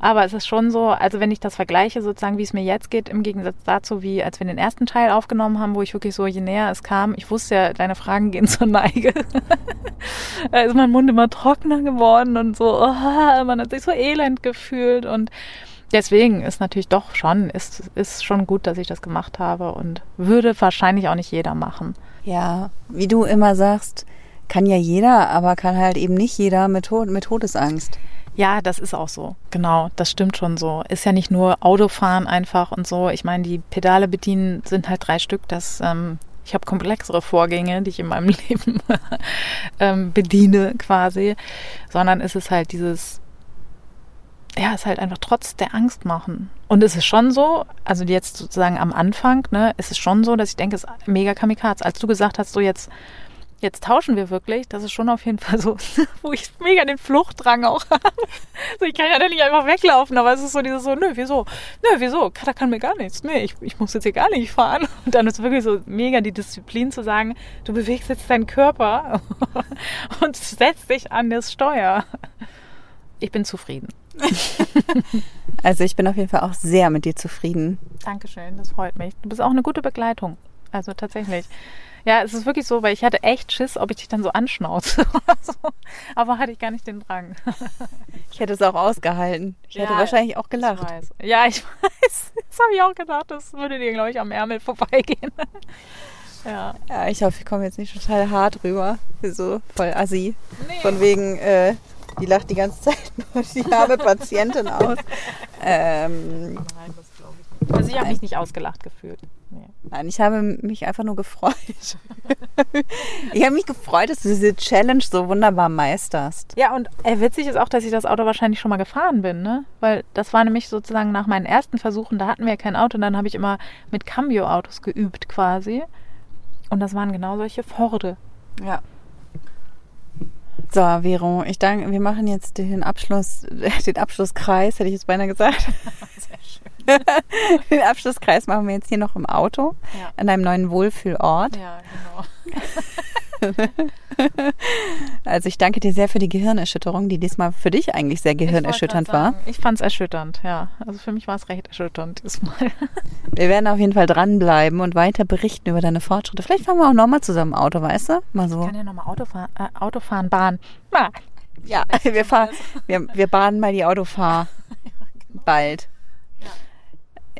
Aber es ist schon so, also wenn ich das vergleiche, sozusagen, wie es mir jetzt geht, im Gegensatz dazu, wie als wir den ersten Teil aufgenommen haben, wo ich wirklich so, je näher es kam, ich wusste ja, deine Fragen gehen zur Neige. da ist mein Mund immer trockener geworden und so, oh, man hat sich so elend gefühlt und deswegen ist natürlich doch schon, ist, ist schon gut, dass ich das gemacht habe und würde wahrscheinlich auch nicht jeder machen. Ja, wie du immer sagst, kann ja jeder, aber kann halt eben nicht jeder mit, Tod, mit Todesangst. Ja, das ist auch so. Genau, das stimmt schon so. Ist ja nicht nur Autofahren einfach und so. Ich meine, die Pedale bedienen sind halt drei Stück. Das, ähm, ich habe komplexere Vorgänge, die ich in meinem Leben ähm, bediene quasi. Sondern ist es halt dieses, ja, es ist halt einfach trotz der Angst machen. Und es ist schon so, also jetzt sozusagen am Anfang, ne, ist es schon so, dass ich denke, es ist mega kamikaze. Als du gesagt hast, so jetzt jetzt tauschen wir wirklich. Das ist schon auf jeden Fall so, wo ich mega den Fluchtdrang auch habe. So, ich kann ja nicht einfach weglaufen, aber es ist so dieses so, nö, wieso? Nö, wieso? Da kann mir gar nichts. Nee, ich, ich muss jetzt hier gar nicht fahren. Und dann ist wirklich so mega die Disziplin zu sagen, du bewegst jetzt deinen Körper und setzt dich an das Steuer. Ich bin zufrieden. Also ich bin auf jeden Fall auch sehr mit dir zufrieden. Dankeschön, das freut mich. Du bist auch eine gute Begleitung. Also tatsächlich. Ja, es ist wirklich so, weil ich hatte echt Schiss, ob ich dich dann so anschnauze oder so. Aber hatte ich gar nicht den Drang. Ich hätte es auch ausgehalten. Ich hätte wahrscheinlich auch gelacht. Ich weiß. Ja, ich weiß. Das habe ich auch gedacht. Das würde dir, glaube ich, am Ärmel vorbeigehen. Ja. Ja, ich hoffe, ich komme jetzt nicht total hart rüber. So voll assi. Nee. Von wegen, äh, die lacht die ganze Zeit nur die arme Patientin aus. Ähm, Nein, das glaube ich nicht. Also ich habe mich nicht ausgelacht gefühlt. Nee. Nein, ich habe mich einfach nur gefreut. ich habe mich gefreut, dass du diese Challenge so wunderbar meisterst. Ja, und äh, witzig ist auch, dass ich das Auto wahrscheinlich schon mal gefahren bin, ne? Weil das war nämlich sozusagen nach meinen ersten Versuchen, da hatten wir ja kein Auto und dann habe ich immer mit Cambio-Autos geübt quasi. Und das waren genau solche Forde. Ja. So, Vero, ich danke, wir machen jetzt den Abschluss, den Abschlusskreis, hätte ich jetzt beinahe gesagt. Sehr schön. den Abschlusskreis machen wir jetzt hier noch im Auto, ja. an deinem neuen Wohlfühlort. Ja, genau. also ich danke dir sehr für die Gehirnerschütterung, die diesmal für dich eigentlich sehr gehirnerschütternd war. Ich fand es erschütternd, ja. Also für mich war es recht erschütternd diesmal. Wir werden auf jeden Fall dranbleiben und weiter berichten über deine Fortschritte. Vielleicht fahren wir auch nochmal zusammen Auto, weißt du? Mal so. Ich kann ja nochmal Auto, fahren, äh, Auto fahren, Bahn. Mal. Ja, wir, fahren, wir, wir bahnen mal die Autofahr bald.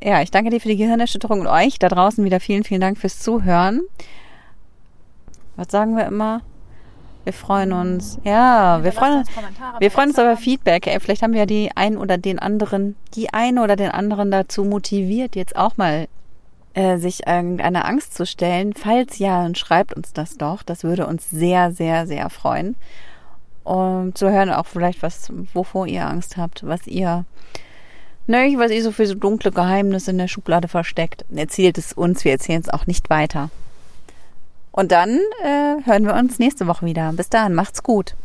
Ja, ich danke dir für die Gehirnerschütterung und euch da draußen wieder vielen, vielen Dank fürs Zuhören was sagen wir immer? Wir freuen uns. Ja, wir freuen uns. Wir freuen uns über Feedback. Ey, vielleicht haben wir ja die einen oder den anderen, die eine oder den anderen dazu motiviert, jetzt auch mal äh, sich irgendeine Angst zu stellen. Falls ja, dann schreibt uns das doch. Das würde uns sehr, sehr, sehr freuen. Um zu hören auch vielleicht, was, wovor ihr Angst habt, was ihr, ne, was ihr so für so dunkle Geheimnisse in der Schublade versteckt. Erzählt es uns, wir erzählen es auch nicht weiter. Und dann äh, hören wir uns nächste Woche wieder. Bis dahin, macht's gut.